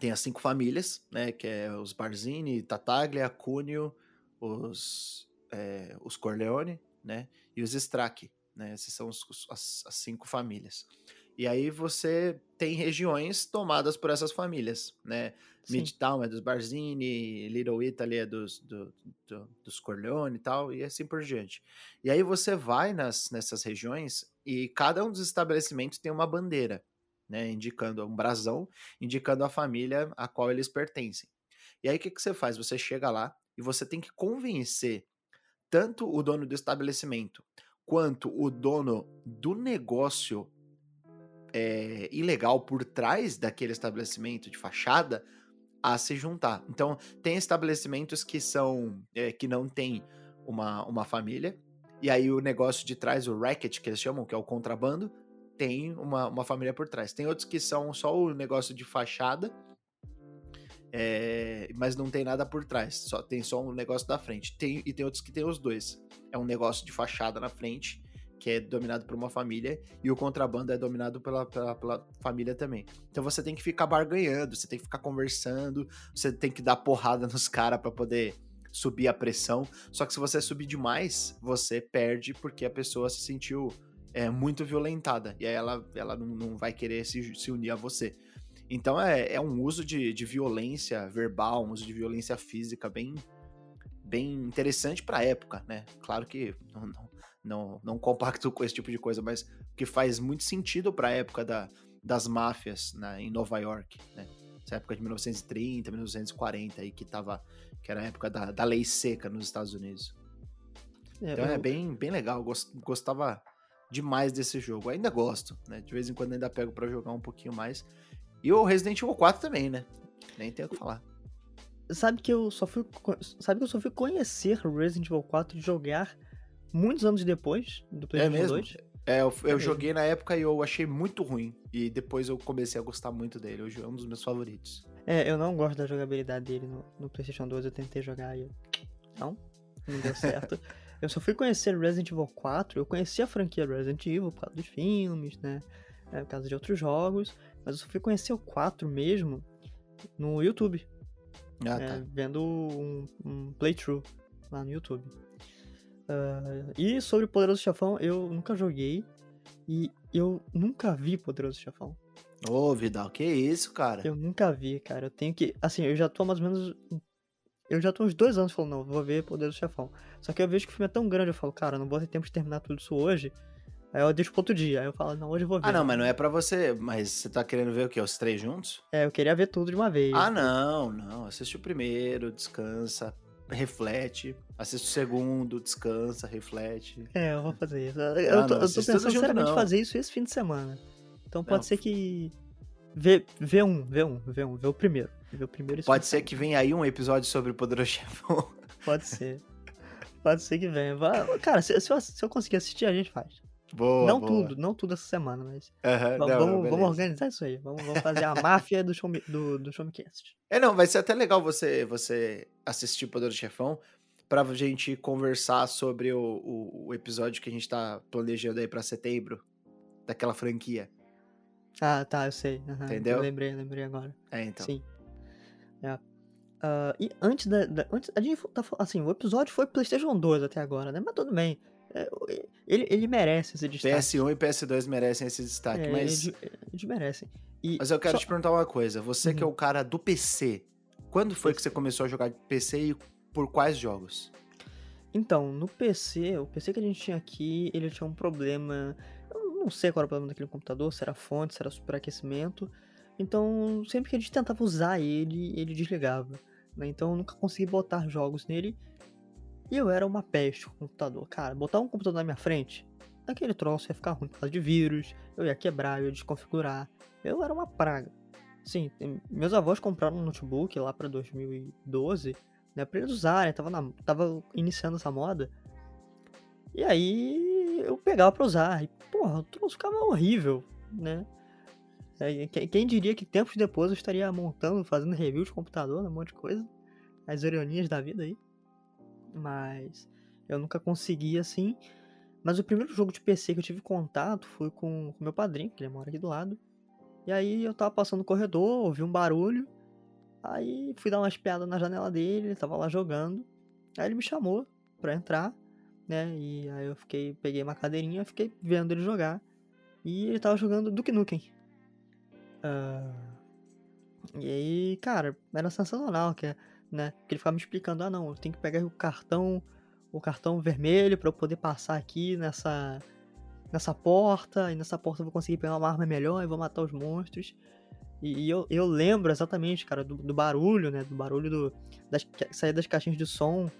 tem as cinco famílias, né? Que é os Barzini, Tataglia, Cuneo, os, é, os Corleone, né? E os Stracke, né? São os- as, as cinco famílias. E aí você tem regiões tomadas por essas famílias, né? Sim. Midtown é dos Barzini, Little Italy é dos, do- do- dos Corleone e tal, e assim por diante. E aí você vai nas, nessas regiões e cada um dos estabelecimentos tem uma bandeira, né, indicando um brasão, indicando a família a qual eles pertencem. E aí o que, que você faz? Você chega lá e você tem que convencer tanto o dono do estabelecimento quanto o dono do negócio é, ilegal por trás daquele estabelecimento de fachada a se juntar. Então, tem estabelecimentos que são é, que não tem uma, uma família, e aí o negócio de trás, o racket, que eles chamam, que é o contrabando, tem uma, uma família por trás. Tem outros que são só o negócio de fachada, é, mas não tem nada por trás, só tem só um negócio da frente. Tem, e tem outros que tem os dois. É um negócio de fachada na frente, que é dominado por uma família, e o contrabando é dominado pela, pela, pela, família também. Então você tem que ficar barganhando, você tem que ficar conversando, você tem que dar porrada <laughs> nos caras para poder subir a pressão. Só que se você subir demais, você perde porque a pessoa se sentiu é, muito violentada. E aí ela, ela não, não vai querer se, se unir a você. Então é, é um uso de, de violência verbal, um uso de violência física bem, bem interessante para a época, né? Claro que não, não, não, não compacto com esse tipo de coisa, mas que faz muito sentido para a época da, das máfias né, em Nova York, né? Essa época de 1930, 1940 aí que tava, que era a época da, da lei seca nos Estados Unidos. É, então é eu... é bem, bem legal, gostava demais desse jogo. Ainda gosto, né? De vez em quando ainda pego para jogar um pouquinho mais. E o Resident Evil 4 também, né? Nem tenho o que falar. Sabe que eu só fui. Sabe que eu só fui conhecer Resident Evil 4 e jogar muitos anos depois do PlayStation é mesmo? 2. É, eu, eu é joguei na época e eu achei muito ruim. E depois eu comecei a gostar muito dele. Hoje é um dos meus favoritos. É, eu não gosto da jogabilidade dele no, no PlayStation 2. Eu tentei jogar e eu. Não, não deu certo. <laughs> eu só fui conhecer Resident Evil 4. Eu conheci a franquia Resident Evil por causa dos filmes, né? É, por causa de outros jogos. Mas eu só fui conhecer o 4 mesmo no YouTube. Ah, é, tá. Vendo um, um, playthrough lá no YouTube. Uh, e sobre o Poderoso Chefão, eu nunca joguei e eu nunca vi Poderoso Chefão. Ô, oh, Vidal, que isso, cara? Eu nunca vi, cara. Eu tenho que. Assim, eu já tô mais ou menos. Eu já tô uns dois anos falando, não, vou ver Poderoso Chefão. Só que eu vejo que o filme é tão grande, eu falo, cara, não vou ter tempo de terminar tudo isso hoje. Aí eu deixo pro outro dia. Aí eu falo, não, hoje eu vou ver. Ah, não, mas não é pra você. Mas você tá querendo ver o quê? Os três juntos? É, eu queria ver tudo de uma vez. Ah, não, não. Assiste o primeiro, descansa, reflete. Assiste o segundo, descansa, reflete. É, eu vou fazer isso. Eu, ah, tô, não, eu tô pensando seriamente em fazer isso esse fim de semana. Então pode não. ser que. Vê, vê um, vê um, vê um, vê o primeiro. Vê o primeiro Pode ser que venha aí um episódio sobre o Poderoso Chefão. Pode ser. Pode ser que venha. Cara, se, se, eu, se eu conseguir assistir, a gente faz. Boa, não boa. tudo, não tudo essa semana, mas. Uhum, vamos, não, vamos, organizar isso aí. Vamos, vamos fazer a máfia do, show, do, do Showmecast. É, não, vai ser até legal você, você assistir o Poder do Chefão pra gente conversar sobre o, o, o, episódio que a gente tá planejando aí pra setembro, daquela franquia. Ah, tá, eu sei. Uhum, Entendeu? Eu lembrei, lembrei agora. É, então. Sim. É. Uh, e antes da, da, Antes, a gente tá, assim, o episódio foi PlayStation 2 até agora, né? Mas tudo bem. É, ele, ele merece esse destaque. PS1 e PS2 merecem esse destaque, é, mas. Eles, eles merecem. E mas eu quero só... te perguntar uma coisa. Você uhum. que é o cara do PC, quando foi que você começou a jogar de PC e por quais jogos? Então, no PC, o PC que a gente tinha aqui, ele tinha um problema. Eu não sei qual era o problema daquele computador, se era fonte, se era superaquecimento. Então, sempre que a gente tentava usar ele, ele desligava. Né? Então, eu nunca consegui botar jogos nele. E eu era uma peste com o computador. Cara, botar um computador na minha frente, aquele troço ia ficar ruim por causa de vírus, eu ia quebrar, eu ia desconfigurar. Eu era uma praga. Sim, meus avós compraram um notebook lá para 2012, né, pra eles usarem, tava, na, tava iniciando essa moda. E aí eu pegava pra usar, e porra, o troço ficava horrível, né? Quem diria que tempos depois eu estaria montando, fazendo review de computador, um monte de coisa. As ironias da vida aí mas eu nunca consegui assim. Mas o primeiro jogo de PC que eu tive contato foi com o meu padrinho, que ele mora aqui do lado. E aí eu tava passando no corredor, ouvi um barulho. Aí fui dar uma espiada na janela dele, ele tava lá jogando. Aí ele me chamou pra entrar, né? E aí eu fiquei, peguei uma cadeirinha, fiquei vendo ele jogar. E ele tava jogando Duke Nukem. Uh... E aí, cara, era sensacional, que é né? Porque ele ficava me explicando, ah não, eu tenho que pegar o cartão, o cartão vermelho para eu poder passar aqui nessa nessa porta, e nessa porta eu vou conseguir pegar uma arma melhor e vou matar os monstros. E, e eu, eu lembro exatamente, cara, do, do barulho, né? Do barulho do, das, sair das caixinhas de som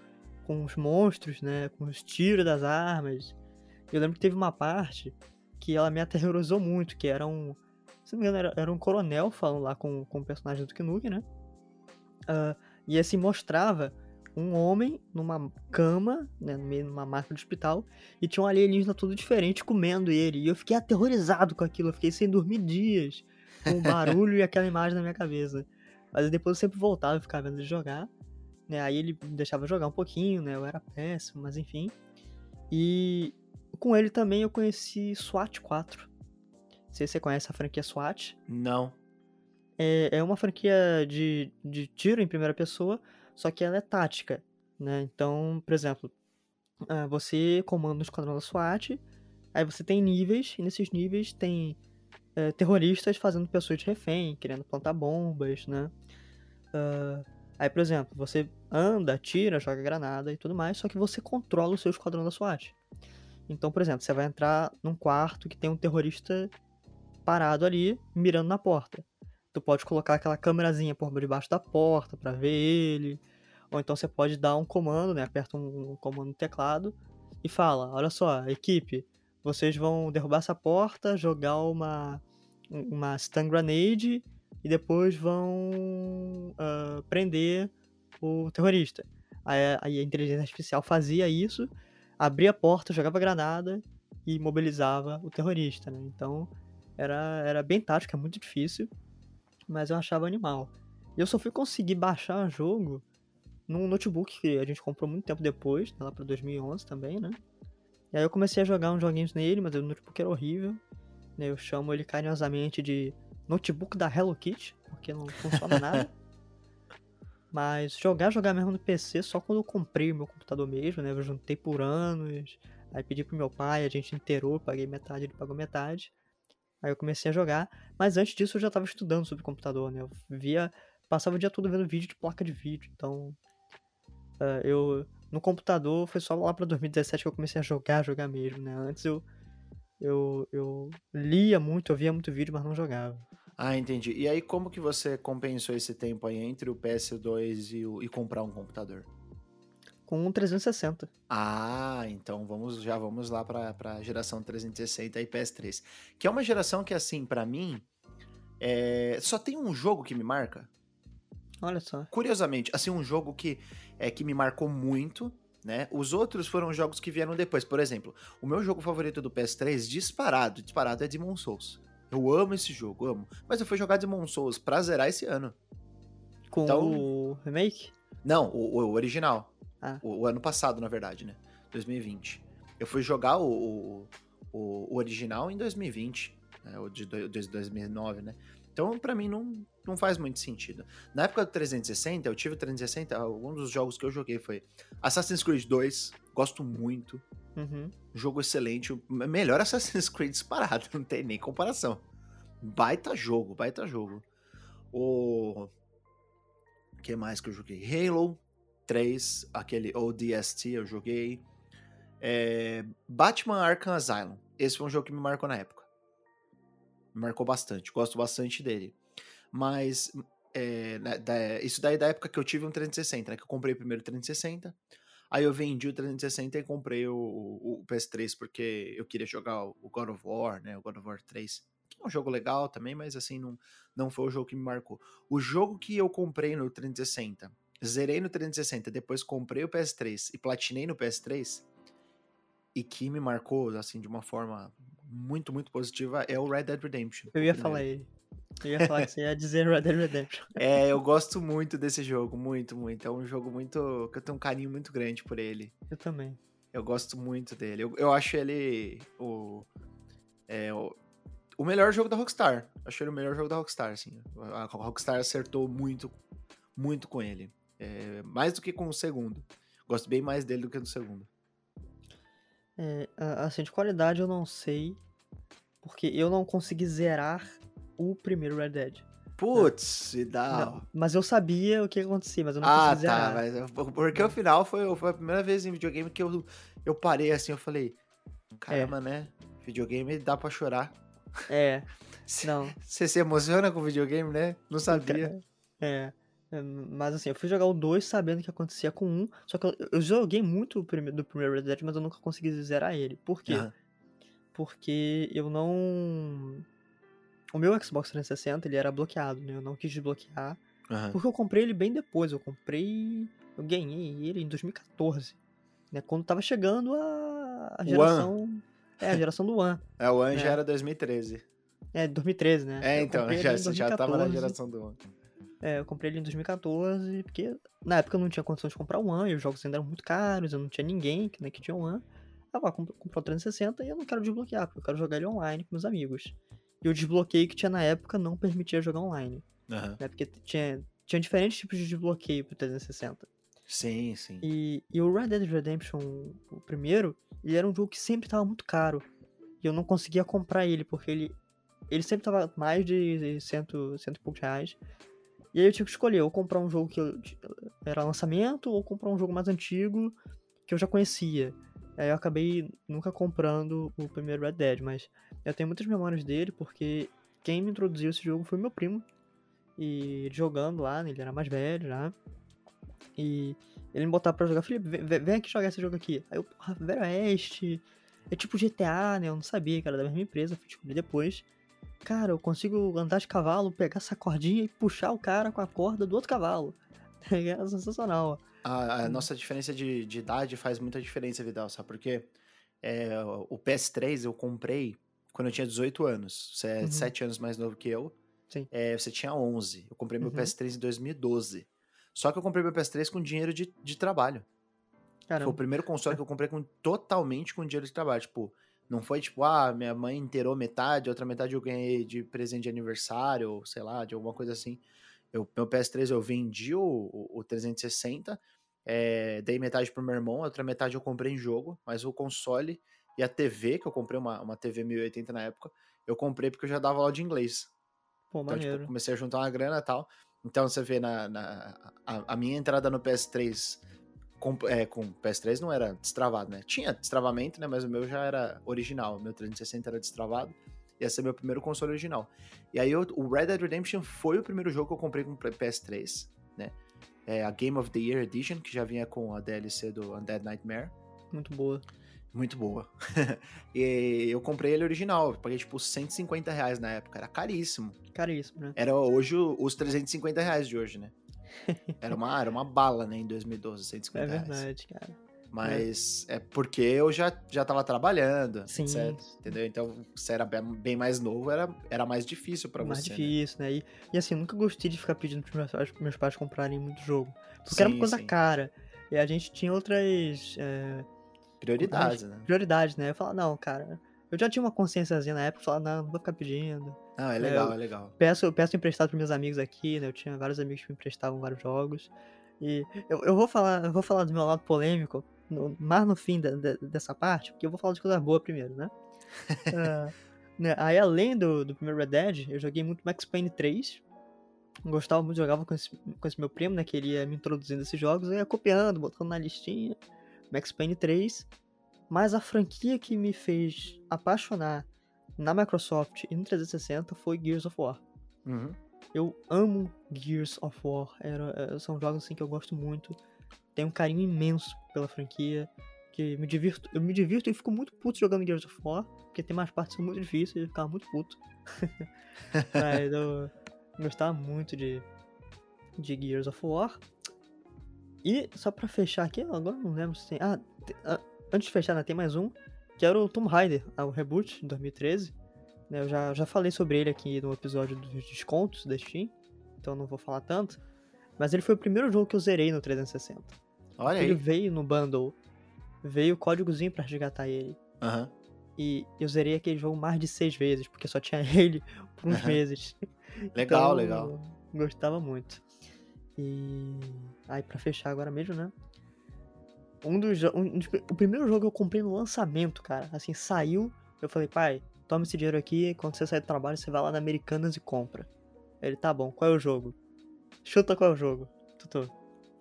com os monstros, né? Com os tiros das armas. Eu lembro que teve uma parte que ela me aterrorizou muito, que era um. Se não me engano, era, era um coronel falando lá com, com o personagem do Knuck, né? Uh, e assim mostrava um homem numa cama, né, no meio de uma máquina de hospital, e tinha um alienígena todo diferente comendo ele. E eu fiquei aterrorizado com aquilo, eu fiquei sem dormir dias, com o <laughs> barulho e aquela imagem na minha cabeça. Mas depois eu sempre voltava e ficava vendo ele jogar. Né, aí ele me deixava jogar um pouquinho, né? Eu era péssimo, mas enfim. E com ele também eu conheci SWAT 4. Não sei se você conhece a franquia SWAT. Não. É, é uma franquia de, de tiro em primeira pessoa, só que ela é tática, né? Então, por exemplo, ah, você comanda o esquadrão da SWAT, aí você tem níveis, e nesses níveis tem é, terroristas fazendo pessoas de refém, querendo plantar bombas, né? Uh, aí, por exemplo, você anda, atira, joga granada e tudo mais, só que você controla o seu esquadrão da SWAT. Então, por exemplo, você vai entrar num quarto que tem um terrorista parado ali, mirando na porta. Tu pode colocar aquela câmerazinha por debaixo da porta para ver ele. Ou então você pode dar um comando, né? Aperta um, comando no teclado e fala: Olha só, equipe, vocês vão derrubar essa porta, jogar uma, uma stun grenade e depois vão uh, prender o terrorista. Aí, a inteligência artificial fazia isso, abria a porta, jogava granada e mobilizava o terrorista, né? Então era, era bem tático, é muito difícil mas eu achava animal. E eu só fui conseguir baixar o jogo num notebook que a gente comprou muito tempo depois, tá lá pra 2011 também, né? E aí eu comecei a jogar uns joguinhos nele, mas o notebook era horrível. Né? Eu chamo ele carinhosamente de notebook da Hello Kitty, porque não funciona nada. <laughs> Mas jogar, jogar mesmo no PC só quando eu comprei o meu computador mesmo, né? Eu juntei por anos, aí pedi pro meu pai, a gente inteirou, paguei metade, ele pagou metade. Aí eu comecei a jogar, mas antes disso eu já estava estudando sobre computador, né? Eu via, passava o dia todo vendo vídeo de placa de vídeo, então uh, eu no computador foi só lá para 2017 que eu comecei a jogar, jogar mesmo, né? Antes eu eu, eu lia muito, eu via muito vídeo, mas não jogava. Ah, entendi. E aí como que você compensou esse tempo aí entre o PS2 e, o, e comprar um computador? Com um 360. Ah, então vamos já vamos lá para a geração 360 e PS3, que é uma geração que assim para mim é... só tem um jogo que me marca. Olha só. Curiosamente, assim um jogo que é que me marcou muito, né? Os outros foram jogos que vieram depois. Por exemplo, o meu jogo favorito do PS3 disparado, disparado é Demon Souls. Eu amo esse jogo, amo. Mas eu fui jogar Demon Souls pra zerar esse ano. Com então... o remake? Não, o, o original. Ah. O, o, ano passado, na verdade, né? 2020. Eu fui jogar o, o, o original em 2020, né? o de, de 2009, né? Então, para mim, não, não faz muito sentido. Na época do 360, eu tive o 360, alguns dos jogos que eu joguei foi Assassin's Creed 2, gosto muito. Uhum. Jogo excelente, melhor Assassin's <laughs> Creed disparado, não tem nem comparação. Baita jogo, baita jogo. O que mais que eu joguei? Halo, 3, aquele ODST eu joguei. É, Batman Arkham Asylum. Esse foi um jogo que me marcou na época. Me marcou bastante. Gosto bastante dele. Mas é, né, da, isso daí é da época que eu tive um 360, né? Que eu comprei o primeiro 360. Aí eu vendi o 360 e comprei o, o, o, PS3 porque eu queria jogar o God of War, né? O God of War 3. Que é um jogo legal também, mas assim, não, não foi o jogo que me marcou. O jogo que eu comprei no 360 zerei no 360, depois comprei o PS3 e platinei no PS3, e que me marcou, assim, de uma forma muito, muito positiva, é o Red Dead Redemption. Eu ia falar ele. Eu ia falar que você ia dizer Red Dead Redemption. <laughs> É, eu gosto muito desse jogo, muito, muito. É um jogo muito. que eu tenho um carinho muito grande por ele. Eu também. Eu gosto muito dele. Eu, eu acho ele o, é, o. O melhor jogo da Rockstar. Acho ele o melhor jogo da Rockstar, assim. A Rockstar acertou muito, muito com ele. É, mais do que com o segundo. Gosto bem mais dele do que do segundo. É, assim, de qualidade eu não sei. Porque eu não consegui zerar o primeiro Red Dead. Putz, e dá. Mas eu sabia o que acontecia, mas eu não ah, consegui tá, zerar. Mas, porque o final foi, foi a primeira vez em videogame que eu, eu parei assim, eu falei. Caramba, é. né? Videogame dá pra chorar. É, <laughs> não. Você se emociona com videogame, né? Não sabia. É. é, Mas assim, eu fui jogar o 2 sabendo o que acontecia com um. Só que eu, eu joguei muito o prime- do primeiro Red Dead, mas eu nunca consegui zerar ele. Por quê? Aham. Porque eu não. O meu Xbox 360 ele era bloqueado, né? Eu não quis desbloquear. Aham. Porque eu comprei ele bem depois. Eu comprei. Eu ganhei ele em 2014. Né? Quando tava chegando a, a geração. É, a geração do One. <laughs> É, o Anjo É. era 2013. É, 2013, né? É, Eu então, <laughs> já, já tava na 2014. geração do One. É, eu comprei ele em 2014, porque na época eu não tinha condição de comprar o One, e os jogos ainda eram muito caros, eu não tinha ninguém que, né, que tinha o One. Ah, comp- comprou o 360 e eu não quero desbloquear, porque eu quero jogar ele online com meus amigos. E o desbloqueio que tinha na época não permitia jogar online, Aham. né? Porque tinha, tinha diferentes tipos de desbloqueio pro 360. Sim, sim. E, e o Red Dead Redemption, o primeiro, ele era um jogo que sempre tava muito caro. E eu não conseguia comprar ele, porque ele, ele sempre tava mais de cento, cento e poucos reais. E aí eu tinha que escolher, ou comprar um jogo que eu- era lançamento, ou comprar um jogo mais antigo, que eu já conhecia. Aí eu acabei nunca comprando o primeiro Red Dead, mas eu tenho muitas memórias dele, porque quem me introduziu esse jogo foi meu primo. E jogando lá, né, ele era mais velho já. E ele me botava pra jogar, Felipe, vem, vem- aqui jogar esse jogo aqui. Aí eu, porra, Velho Oeste, é tipo GTA, né? Eu não sabia que era da mesma empresa, fui descobrir depois. Cara, eu consigo andar de cavalo, pegar essa cordinha e puxar o cara com a corda do outro cavalo. <laughs> É sensacional. A, a nossa diferença de, de idade faz muita diferença, Vidal, sabe por quê? É, o PS3 eu comprei quando eu tinha 18 anos. Você é Uhum. 7 anos mais novo que eu. Sim. É, você tinha 11. Eu comprei meu Uhum. PS3 em 2012. Só que eu comprei meu PS3 com dinheiro de, de trabalho. Foi o Caramba. primeiro console que eu comprei com, totalmente com dinheiro de trabalho. Tipo, não foi tipo, ah, minha mãe inteirou metade, outra metade eu ganhei de presente de aniversário, ou sei lá, de alguma coisa assim. Eu, meu PS3 eu vendi o, o, o 360, é, dei metade pro meu irmão, a outra metade eu comprei em jogo, mas o console e a TV, que eu comprei uma, uma TV 1080 na época, eu comprei porque eu já dava aula de inglês. Pô, Então, tipo, maneiro. comecei a juntar uma grana e tal. Então, você vê na, na- a, a minha entrada no PS3 com, é, com PS3 não era destravado, né? Tinha destravamento, né? Mas o meu já era original. O meu 360 era destravado. Ia ser meu primeiro console original. E aí, eu- o Red Dead Redemption foi o primeiro jogo que eu comprei com PS3, né? É a Game of the Year Edition, que já vinha com a DLC do Undead Nightmare. Muito boa. Muito boa. <laughs> e eu comprei ele original. Paguei, tipo, 150 reais na época. Era caríssimo. Caríssimo, né? Era hoje os 350 reais de hoje, né? Era uma, era uma bala, né, em 2012, 150 É reais. verdade, cara. Mas é. porque eu já, já tava trabalhando, Sim. etc. Entendeu? Então, se era bem, mais novo, era, era mais difícil pra mais você. né? difícil, né? E, e assim, nunca gostei de ficar pedindo pros meus pros meus pais comprarem muito jogo. Porque era uma Sim, coisa sim. cara. E a gente tinha outras é, Prioridades, né? prioridades, né? Eu falava, não, cara. Eu já tinha uma consciênciazinha na época, falava, não, não vou ficar pedindo. Não, é legal, é legal. Peço, eu peço emprestado pros meus amigos aqui, né? Eu tinha vários amigos que me emprestavam vários jogos. E eu, eu vou falar, eu vou falar do meu lado polêmico, no, mais no fim da- da- dessa parte, porque eu vou falar de coisa boa primeiro, né? <laughs> Ah, né, Aí, além do, do primeiro Red Dead, eu joguei muito Max Payne 3. Gostava muito, jogava com esse, com esse meu primo, né? Que ele ia me introduzindo esses jogos, eu ia copiando, botando na listinha. Max Payne 3. Mas a franquia que me fez apaixonar na Microsoft e no 360 foi Gears of War. Uhum. Eu amo Gears of War. Era, eh, são jogos assim que eu gosto muito. Tenho um carinho imenso pela franquia. Que me divirto, eu me divirto e fico muito puto jogando Gears of War. Porque tem mais partes que são muito difíceis e eu ficava muito puto. <laughs> Mas eu gostava muito de, de Gears of War. E só pra fechar aqui, agora não lembro se tem. Ah, ah, antes de fechar, né, tem mais um. Que era o Tomb Raider, ah, o reboot de 2013. né, Eu já, já falei sobre ele aqui no episódio dos descontos da Steam. Então eu não vou falar tanto. Mas ele foi o primeiro jogo que eu zerei no 360. Olha Ele aí. veio no bundle. Veio o códigozinho pra resgatar ele. Aham. E eu zerei aquele jogo mais de seis vezes, porque só tinha <laughs> ele por uns meses. Legal, Então, legal. Gostava muito. E aí pra fechar agora mesmo, né? Um dos, um dos- o primeiro jogo que eu comprei no lançamento, cara, assim, saiu, eu falei, pai, toma esse dinheiro aqui, quando você sair do trabalho, você vai lá na Americanas e compra. Ele, tá bom, qual é o jogo? Chuta qual é o jogo, Tutu.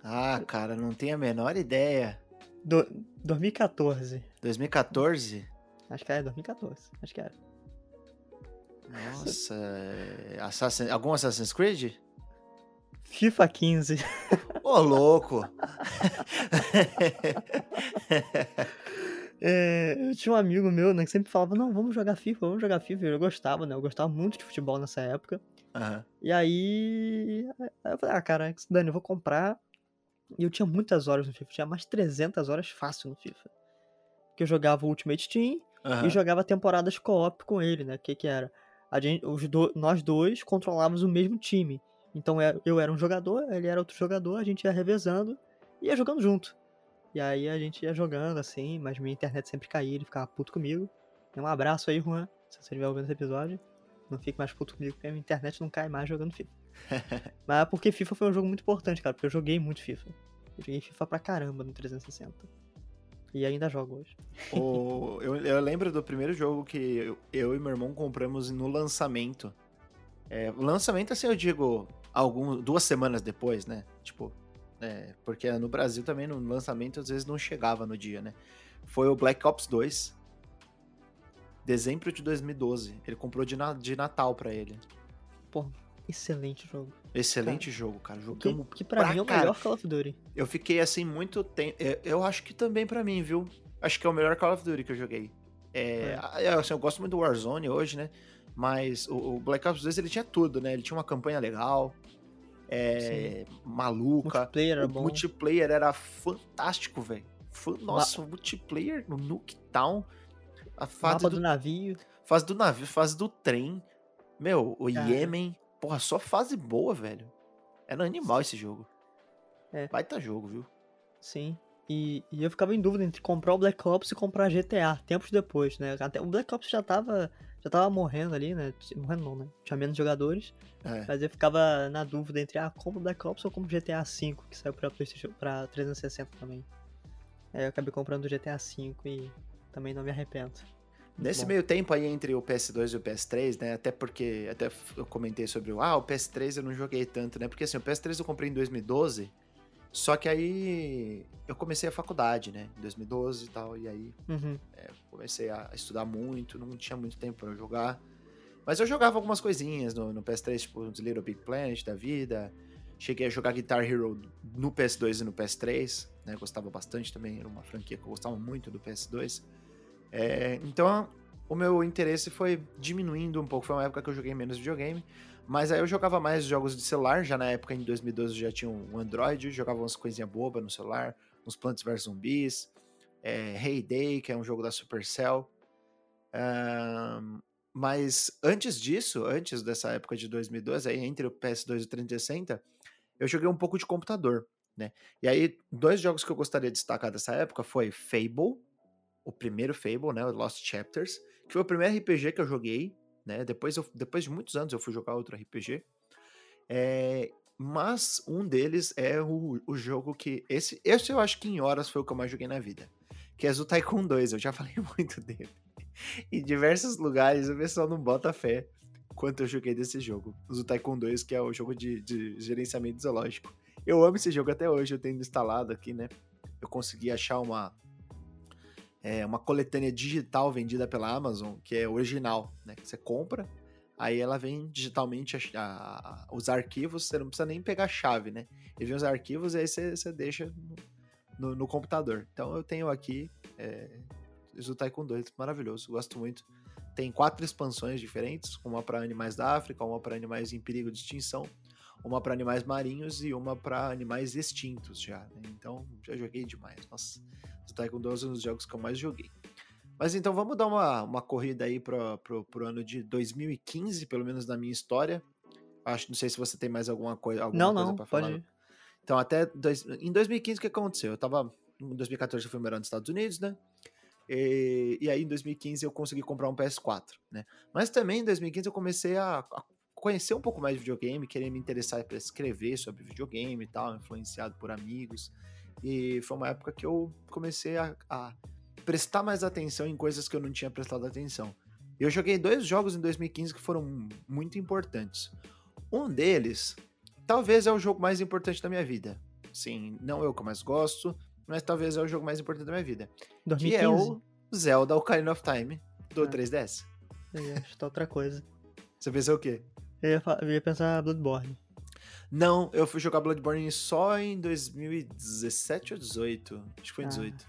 Ah, cara, não tenho a menor ideia. Do, 2014. 2014? Acho que era 2014. Acho que era. Nossa. Assassin... Algum Assassin's Creed? FIFA 15. <laughs> Ô, louco! <laughs> é, eu tinha um amigo meu, né, que sempre falava, não, vamos jogar FIFA, vamos jogar FIFA. Eu gostava, né? Eu gostava muito de futebol nessa época. Uhum. E aí, aí eu falei, ah, cara, Dani, eu vou comprar. E eu tinha muitas horas no FIFA, tinha mais de 300 horas fácil no FIFA. Que eu jogava o Ultimate Team uhum. e jogava temporadas co-op com ele, né? O que que era? A gente, os do, nós dois controlávamos o mesmo time. Então é, eu era um jogador, ele era outro jogador, a gente ia revezando e ia jogando junto. E aí a gente ia jogando assim, mas minha internet sempre caía, ele ficava puto comigo. Um abraço aí, Juan, se você estiver ouvindo esse episódio. Não fique mais puto comigo, porque a minha internet não cai mais jogando FIFA. <laughs> mas é porque FIFA foi um jogo muito importante, cara, porque eu joguei muito FIFA. Eu joguei FIFA pra caramba no 360. E ainda jogo hoje. O, eu, eu lembro do primeiro jogo que eu, eu, e meu irmão compramos no lançamento. É, lançamento, assim, eu digo, algum, duas semanas depois, né? Tipo, é, porque no Brasil também no lançamento às vezes não chegava no dia, né? Foi o Black Ops 2. Dezembro de 2012. Ele comprou de, na, de Natal para ele. Pô, excelente jogo. Excelente cara, jogo, cara. Jogamos que, que pra, pra mim é o cara. melhor Call of Duty. Eu fiquei assim muito tempo. É, eu acho que também para mim, viu? Acho que é o melhor Call of Duty que eu joguei. É, é. Assim, eu gosto muito do Warzone hoje, né? Mas o, o, Black Ops 2 ele tinha tudo, né? Ele tinha uma campanha legal, é, maluca. Multiplayer era o bom. multiplayer era fantástico, velho. Nossa, Ma o multiplayer no Nuketown. A fase do, do, navio. Fase do navio, fase do trem. Meu, o Cara. Yemen. Porra, só fase boa, velho. Era animal esse jogo. É. Baita jogo, viu? Sim. E, e, eu ficava em dúvida entre comprar o Black Ops e comprar GTA, tempos depois, né? Até, o Black Ops já tava já tava morrendo ali, né? Morrendo não, né? Tinha menos jogadores. É. Mas eu ficava na dúvida entre, ah, como Black Ops ou como GTA V, que saiu pra PlayStation, pra 360 também. Aí eu acabei comprando o GTA V e também não me arrependo. Muito Nesse bom. meio tempo aí entre o PS2 e o PS3, né? Até porque até eu comentei sobre o ah, o PS3 eu não joguei tanto, né? Porque assim, o PS3 eu comprei em 2012 só que aí eu comecei a faculdade, né? Em 2012 e tal. E aí uhum. é, comecei a estudar muito, não tinha muito tempo para jogar. Mas eu jogava algumas coisinhas no, no PS3, tipo os Little Big Planet da vida. Cheguei a jogar Guitar Hero no PS2 e no PS3, né? Gostava bastante também, era uma franquia que eu gostava muito do PS2. É, então, o meu interesse foi diminuindo um pouco. Foi uma época que eu joguei menos videogame. Mas aí eu jogava mais jogos de celular, já na época, em 2012, eu já tinha um Android, jogava umas coisinhas bobas no celular, uns Plants vs Zombies, é, Heyday, que é um jogo da Supercell. Um, mas antes disso, antes dessa época de 2012, aí entre o PS2 e o 360, eu joguei um pouco de computador, né? E aí, dois jogos que eu gostaria de destacar dessa época foi Fable, o primeiro Fable, né, Lost Chapters, que foi o primeiro RPG que eu joguei, né? Depois, eu, depois de muitos anos eu fui jogar outro RPG. É, mas um deles é o, o jogo que. Esse, esse eu acho que em horas foi o que eu mais joguei na vida. Que é o Tycoon 2. Eu já <laughs> falei muito dele. Em diversos lugares o pessoal não bota fé quanto eu joguei desse jogo. O Tycoon 2, que é o jogo de, de gerenciamento zoológico. Eu amo esse jogo até hoje, eu tenho instalado aqui, né? Eu consegui achar uma, é uma coletânea digital vendida pela Amazon, que é original, né? Que você compra, aí ela vem digitalmente a, a, os arquivos, você não precisa nem pegar a chave, né? E vem os arquivos e aí você, você deixa no, no, computador. Então eu tenho aqui é, o Taekwondo 2, maravilhoso, gosto muito. Tem quatro expansões diferentes, uma para animais da África, uma para animais em perigo de extinção, uma para animais marinhos e uma para animais extintos já. Né? Então já joguei demais. Nossa, o Taekwondo é um dos jogos que eu mais joguei. Mas então vamos dar uma, uma corrida aí pro, pro, pro ano de 2015, pelo menos na minha história. Acho, não sei se você tem mais alguma coisa, alguma não, coisa não, pra falar. Ir. Então, até dois, em 2015, o que aconteceu? Eu tava. Em 2014 eu fui morar nos Estados Unidos, né? E, e, aí em 2015 eu consegui comprar um PS4, né? Mas também em 2015 eu comecei a, a conhecer um pouco mais de videogame, querer me interessar para escrever sobre videogame e tal, influenciado por amigos. E foi uma época que eu comecei a, a prestar mais atenção em coisas que eu não tinha prestado atenção. Eu joguei dois jogos em 2015 que foram muito importantes. Um deles, talvez é o jogo mais importante da minha vida. Sim, não é o que eu mais gosto, mas talvez é o jogo mais importante da minha vida. 2015? Que é o Zelda Ocarina of Time do Ah. 3DS. Eu ia chutar outra coisa. Você pensou o quê? Eu ia, fa- eu ia pensar Bloodborne. Não, eu fui jogar Bloodborne só em 2017 ou 18. Acho que foi em Ah. 18.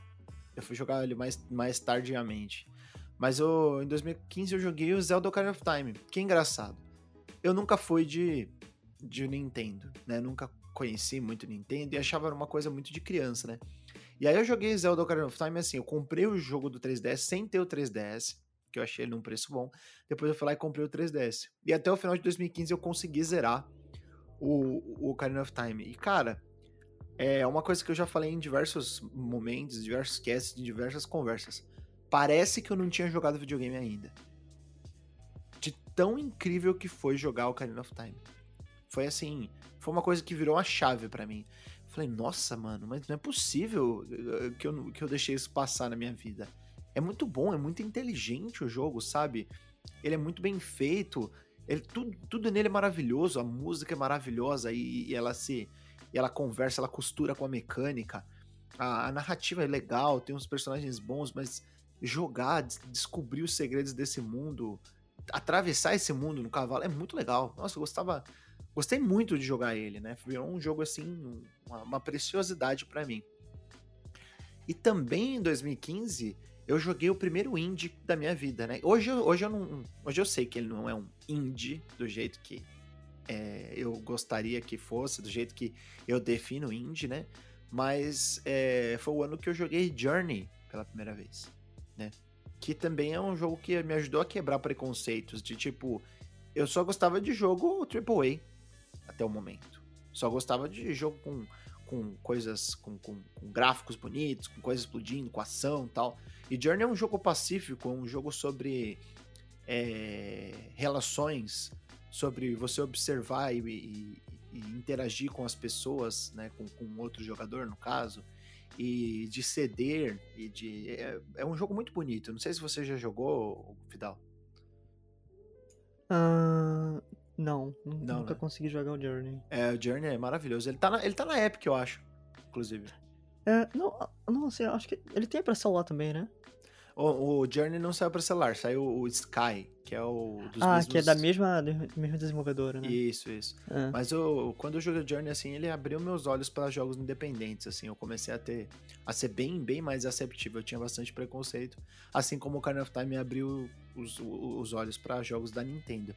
Eu fui jogar ele mais, mais tardiamente. Mas eu, em 2015 eu joguei o Zelda Ocarina of Time. Que engraçado. Eu nunca fui de, de Nintendo, né? Nunca conheci muito Nintendo e achava uma coisa muito de criança, né? E aí eu joguei Zelda Ocarina of Time assim, eu comprei o jogo do 3DS sem ter o 3DS, que eu achei ele num preço bom. Depois eu fui lá e comprei o 3DS. E até o final de 2015 eu consegui zerar o, o Ocarina of Time. E, cara, é uma coisa que eu já falei em diversos momentos, diversos casts, em diversas conversas. Parece que eu não tinha jogado videogame ainda. De tão incrível que foi jogar Ocarina of Time. Foi assim, foi uma coisa que virou uma chave pra mim. Falei, nossa, mano, mas não é possível eh, que eu, que eu deixei isso passar na minha vida. É muito bom, é muito inteligente o jogo, sabe? Ele é muito bem feito, ele, tudo, tudo nele é maravilhoso, a música é maravilhosa e, e ela se. Ela conversa, ela costura com a mecânica. A, a narrativa é legal, tem uns personagens bons, mas jogar, des- descobrir os segredos desse mundo, atravessar esse mundo no cavalo é muito legal. Nossa, eu gostava. Gostei muito de jogar ele, né? Virou um jogo assim, um- uma, uma preciosidade pra mim. E também em 2015 eu joguei o primeiro indie da minha vida, né? Hoje, hoje eu não. Hoje eu sei que ele não é um indie do jeito que é, eu gostaria que fosse, do jeito que eu defino indie, né? Mas é, foi o ano que eu joguei Journey pela primeira vez, né? Que também é um jogo que me ajudou a quebrar preconceitos de tipo, eu só gostava de jogo AAA até o momento. Só gostava de jogo com, com coisas, com, com, com gráficos bonitos, com coisas explodindo, com ação e tal. E Journey é um jogo pacífico, é um jogo sobre é, relações, sobre você observar e, e- e interagir com as pessoas, né, com, com outro jogador no caso, e de ceder e de é, é um jogo muito bonito. Não sei se você já jogou, Fidal. Ah, não, Não, nunca né? consegui jogar o Journey. É, o Journey é maravilhoso. Ele tá na, ele tá na Epic, eu acho, inclusive. É, não, não, assim, eu acho que ele tem pra celular também, né? O, o Journey não saiu pra celular, saiu o Sky, que é o dos ah, mesmos... que é da mesma, da mesma desenvolvedora, né? Isso, isso. É. Mas eu, quando eu joguei o Journey, assim, ele abriu meus olhos para jogos independentes, assim, eu comecei a ter, a ser bem, bem mais aceptível, eu tinha bastante preconceito, assim como o of Time abriu os, os olhos para jogos da Nintendo.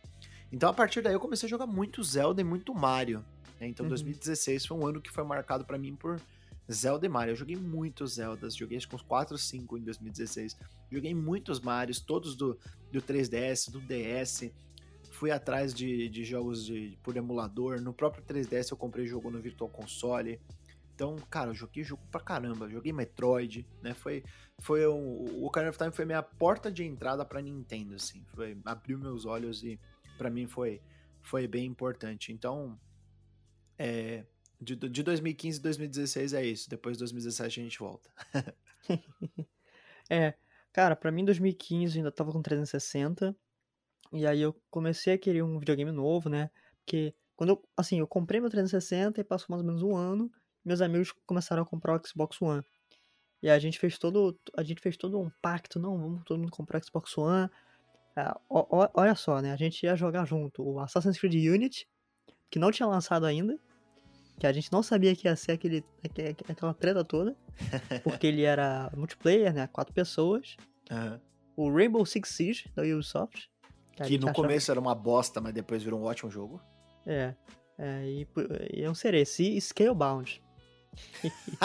Então, a partir daí, eu comecei a jogar muito Zelda e muito Mario, né? Então, Uhum. 2016 foi um ano que foi marcado para mim por Zelda e Mario. Eu joguei muitos Zeldas, joguei acho que uns 4 ou 5 em 2016. Joguei muitos Marios, todos do, do 3DS, do DS. Fui atrás de, de jogos de, por emulador. No próprio 3DS eu comprei jogo no Virtual Console. Então, cara, eu joguei jogo pra caramba. Joguei Metroid, né? Foi, foi um, o Ocarina of Time foi minha porta de entrada pra Nintendo, assim. Foi, abriu meus olhos e pra mim foi, foi bem importante. Então, é, de, de 2015 e 2016 é isso. Depois de 2017 a gente volta. <laughs> É, cara, pra mim em 2015 eu ainda tava com 360. E aí eu comecei a querer um videogame novo, né? Porque quando eu, assim, eu comprei meu 360 e passou mais ou menos um ano, meus amigos começaram a comprar o Xbox One. E a gente fez todo, a gente fez todo um pacto, não, vamos todo mundo comprar o Xbox One. Ó- olha só, né? A gente ia jogar junto o Assassin's Creed Unity, que não tinha lançado ainda, que a gente não sabia que ia ser aquele, aque- aquela treta toda, porque ele era multiplayer, né? Quatro pessoas. O Rainbow Six Siege da Ubisoft. Que gente no achava- começo era uma bosta, mas depois virou um ótimo jogo. É. é e, e é um ser esse. E Scalebound. <laughs>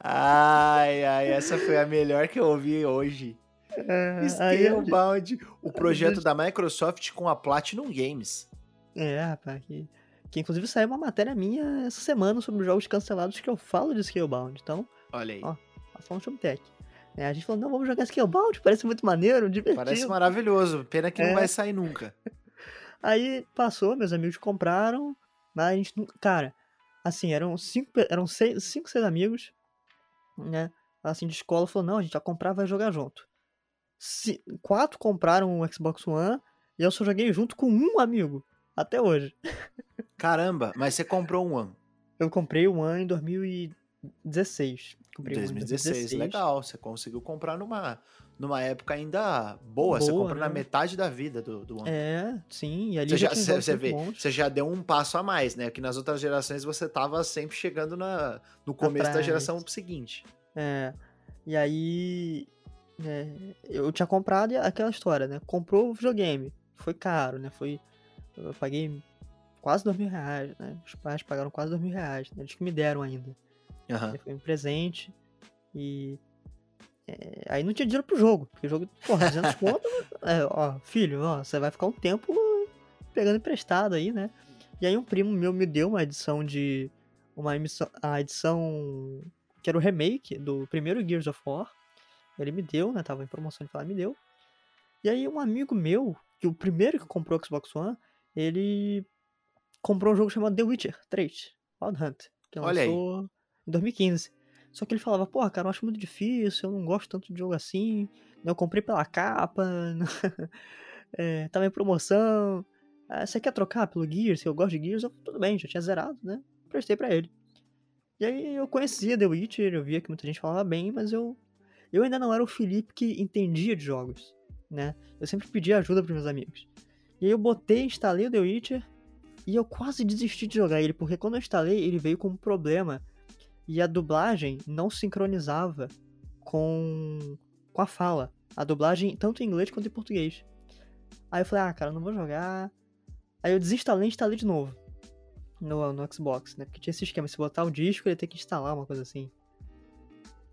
ai, ai, essa foi a melhor que eu ouvi hoje. É, eu- Scalebound, o projeto da Microsoft com a Platinum Games. É, rapaz. Que, que inclusive saiu uma matéria minha essa semana sobre jogos cancelados que eu falo de Scalebound. Então, Olha aí. Ó, passar um Showtech. É, a gente falou, não, vamos jogar Scalebound, <laughs> parece muito maneiro, divertido. Parece maravilhoso. Pena que É. não vai sair nunca. <laughs> Aí passou, meus amigos compraram, mas a gente não. Cara, assim, eram cinco, eram seis, cinco, seis amigos, né? Assim, de escola, falou, não, a gente vai comprar, vai jogar junto. Quatro compraram o Xbox One e eu só joguei junto com um amigo, até hoje. Caramba, mas você comprou um One. Eu comprei o One em 2016. Comprei um em 2016, 2016. legal. Você conseguiu comprar numa, numa época ainda boa. você Boa, comprou na né? metade da vida do, do ano. É, sim, e ali Você já você, você vê, você já deu um passo a mais, né? Que nas outras gerações você tava sempre chegando na, no começo da Atrás. geração seguinte. É, e aí é, eu tinha comprado aquela história, né? Comprou o videogame, foi caro, né? Foi, eu paguei quase dois mil reais, né? Os pais pagaram quase dois mil reais, né? Eles que me deram ainda. Aham. Foi um presente e é, aí não tinha dinheiro pro jogo, porque o jogo, porra, 200 <laughs> conto, é, ó, filho, ó, você vai ficar um tempo pegando emprestado aí, né? E aí um primo meu me deu uma edição de uma emissão, a edição que era o remake do primeiro Gears of War. Ele me deu, né? Tava em promoção, ele falou, me deu. E aí um amigo meu, que o primeiro que comprou o Xbox One, ele comprou um jogo chamado The Witcher 3, Wild Hunt, que Olha aí. em 2015. Só que ele falava, porra, cara, eu acho muito difícil, eu não gosto tanto de jogo assim. Eu comprei pela capa, é, <laughs> tava em promoção. Ah, você quer trocar pelo Gears? Se eu gosto de Gears, eu, tudo bem, já tinha zerado, né? Prestei pra ele. E aí eu conhecia The Witcher, eu via que muita gente falava bem, mas eu eu ainda não era o Felipe que entendia de jogos, né? Eu sempre pedia ajuda pros meus amigos. E aí eu botei, instalei o The Witcher e eu quase desisti de jogar ele, porque quando eu instalei, ele veio com um problema e a dublagem não sincronizava com com a fala. A dublagem tanto em inglês quanto em português. Aí eu falei, ah, cara, não vou jogar. Aí eu desinstalei e instalei de novo. No, no Xbox, né? Porque tinha esse esquema, se botar o disco, ele ia ter que instalar uma coisa assim.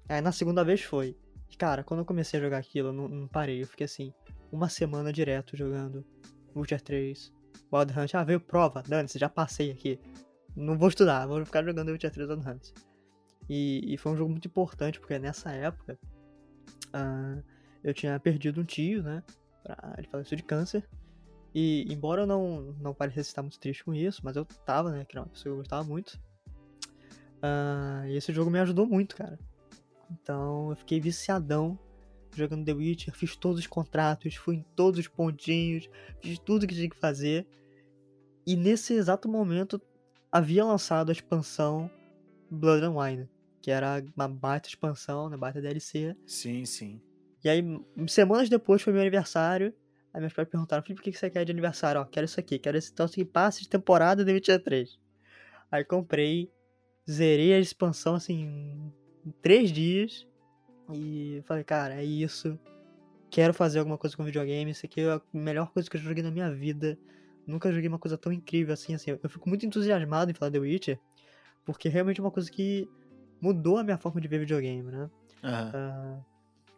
Aí na segunda vez foi. Cara, quando eu comecei a jogar aquilo, eu não, não parei. Eu fiquei assim, uma semana direto jogando Witcher 3, Wild Hunt. Ah, veio prova, dane-se, já passei aqui. Não vou estudar, vou ficar jogando Witcher 3 Wild Hunt. E, e foi um jogo muito importante, porque nessa época ah, eu tinha perdido um tio, né? Pra, ele faleceu de câncer. E embora eu não, não parecesse estar muito triste com isso, mas eu tava, né? Que era uma pessoa que eu gostava muito. Ah, e esse jogo me ajudou muito, cara. Então eu fiquei viciadão jogando The Witcher, fiz todos os contratos, fui em todos os pontinhos, fiz tudo que tinha que fazer. E nesse exato momento havia lançado a expansão Blood and Wine, que era uma baita expansão, né, baita DLC. Sim, sim. E aí, semanas depois foi meu aniversário. Aí meus pais perguntaram, Felipe, o que que você quer de aniversário? Ó, quero isso aqui, quero esse troço que passe de temporada de Witcher 3. Aí comprei, zerei a expansão assim em três dias. E falei, cara, é isso. Quero fazer alguma coisa com videogame. Isso aqui é a melhor coisa que eu joguei na minha vida. Nunca joguei uma coisa tão incrível assim, assim. Eu fico muito entusiasmado em falar The Witcher, porque realmente é uma coisa que mudou a minha forma de ver videogame, né? Aham. Ah,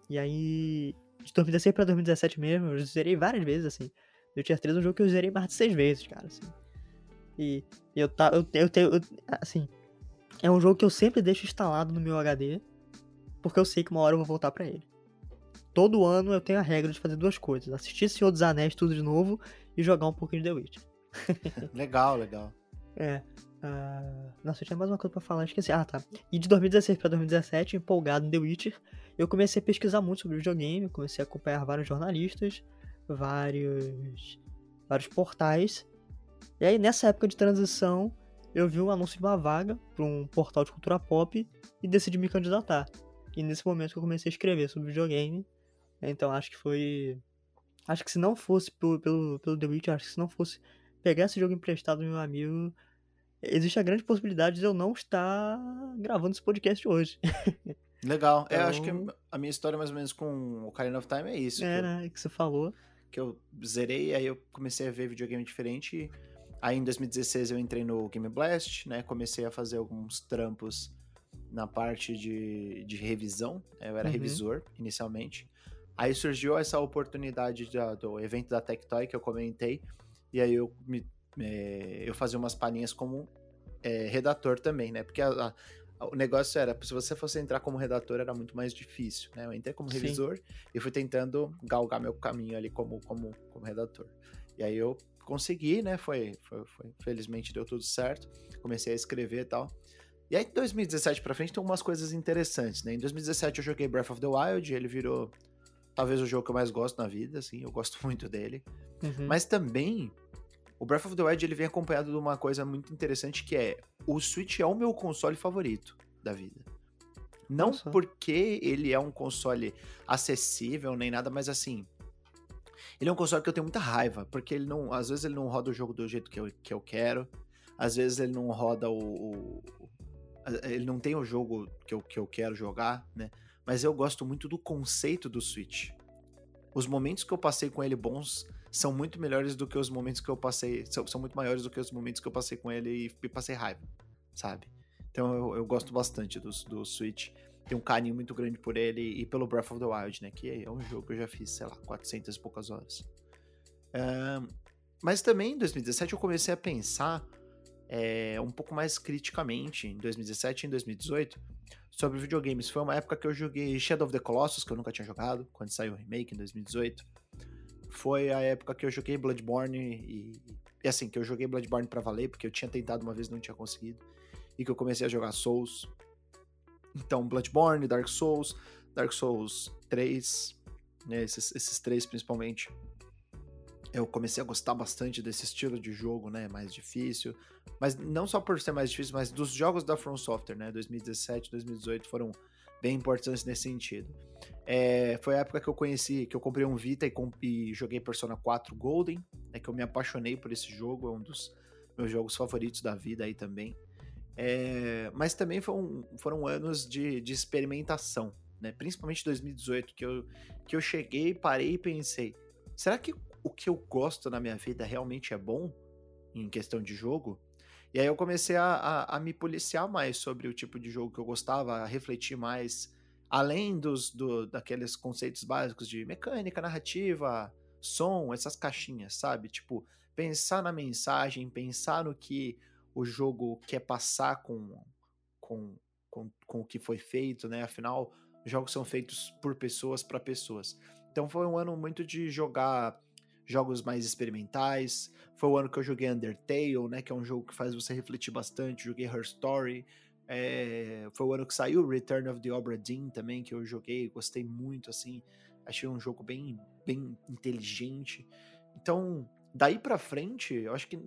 e aí, de 2016 pra 2017 mesmo, eu zerei várias vezes, assim. Eu tinha 3 um jogo que eu zerei mais de 6 vezes, cara, assim. E eu, tá, eu, eu tenho, assim, é um jogo que eu sempre deixo instalado no meu HD, porque eu sei que uma hora eu vou voltar pra ele. Todo ano eu tenho a regra de fazer duas coisas: assistir Senhor dos Anéis tudo de novo e jogar um pouquinho de The Witcher. <laughs> Legal, legal. É. ah, nossa, eu tinha mais uma coisa pra falar, esqueci. Ah, tá. E de 2016 pra 2017, empolgado em The Witcher, eu comecei a pesquisar muito sobre videogame, comecei a acompanhar vários jornalistas, vários, vários portais. E aí, nessa época de transição, eu vi um anúncio de uma vaga para um portal de cultura pop e decidi me candidatar. E nesse momento que eu comecei a escrever sobre videogame. Então acho que foi. Acho que se não fosse pelo, pelo, pelo The Witcher, acho que se não fosse pegar esse jogo emprestado do meu amigo, existe a grande possibilidade de eu não estar gravando esse podcast hoje. <laughs> Legal. É, eu acho que Então- a minha história, mais ou menos, com o Ocarina of Time é isso. É, que, eu, né? Que você falou. que eu zerei, aí eu comecei a ver videogame diferente. Aí em 2016 eu entrei no Game Blast, né? Comecei a fazer alguns trampos na parte de, de revisão. Eu era Uhum. revisor inicialmente. Aí surgiu essa oportunidade da- do evento da Tectoy que eu comentei. E aí eu, me, é, eu fazia umas palhinhas como é, redator também, né? Porque a- a- o negócio era, se você fosse entrar como redator, era muito mais difícil, né? Eu entrei como Sim. revisor e fui tentando galgar meu caminho ali como, como, como redator. E aí eu consegui, né? Foi, foi, foi- felizmente deu tudo certo. Comecei a escrever e tal. E aí, de 2017 pra frente, tem umas coisas interessantes, né? Em 2017 eu joguei Breath of the Wild, ele virou talvez o jogo que eu mais gosto na vida, assim, eu gosto <laughs> muito dele. Uhum. Mas também, o Breath of the Wild ele vem acompanhado de uma coisa muito interessante que é o Switch é o meu console favorito da vida. Não Nossa. porque ele é um console acessível nem nada, mas assim, ele é um console que eu tenho muita raiva, porque ele não, às vezes ele não roda o jogo do jeito que eu, que eu quero, às vezes ele não roda o, o ele não tem o jogo que eu, que eu quero jogar, né? Mas eu gosto muito do conceito do Switch. Os momentos que eu passei com ele bons são muito melhores do que os momentos que eu passei. São, são muito maiores do que os momentos que eu passei com ele e, e passei raiva, sabe? Então eu, eu gosto bastante do, do Switch. Tenho um carinho muito grande por ele e pelo Breath of the Wild, né? Que é um jogo que eu já fiz, sei lá, 400 e poucas horas. mas também em 2017 eu comecei a pensar é, um pouco mais criticamente, em 2017 e em 2018, sobre videogames. Foi uma época que eu joguei Shadow of the Colossus, que eu nunca tinha jogado, quando saiu o remake em 2018. Foi a época que eu joguei Bloodborne e, e assim, que eu joguei Bloodborne para valer, porque eu tinha tentado uma vez e não tinha conseguido. E que eu comecei a jogar Souls. Então, Bloodborne, Dark Souls, Dark Souls 3, né, esses, esses três principalmente. Eu comecei a gostar bastante desse estilo de jogo, né, mais difícil. Mas não só por ser mais difícil, mas dos jogos da From Software, né, 2017, 2018 foram bem importantes nesse sentido. É, foi a época que eu conheci, que eu comprei um Vita e, e joguei Persona 4 Golden, né, que eu me apaixonei por esse jogo, é um dos meus jogos favoritos da vida aí também. É, mas também foram, foram anos de, de experimentação, né? Principalmente 2018, que eu, que eu cheguei, parei e pensei: será que o que eu gosto na minha vida realmente é bom em questão de jogo? E aí eu comecei a, a, a me policiar mais sobre o tipo de jogo que eu gostava, a refletir mais, além dos do, daqueles conceitos básicos de mecânica, narrativa, som, essas caixinhas, sabe? Tipo, pensar na mensagem, pensar no que o jogo quer passar com, com, com, com o que foi feito, né? Afinal, jogos são feitos por pessoas para pessoas. Então foi um ano muito de jogar jogos mais experimentais. Foi o ano que eu joguei Undertale, né? Que é um jogo que faz você refletir bastante. Joguei Her Story. É, foi o ano que saiu Return of the Obra Dinn também, que eu joguei, gostei muito, assim. Achei um jogo bem, bem inteligente. Então, daí pra frente, eu acho que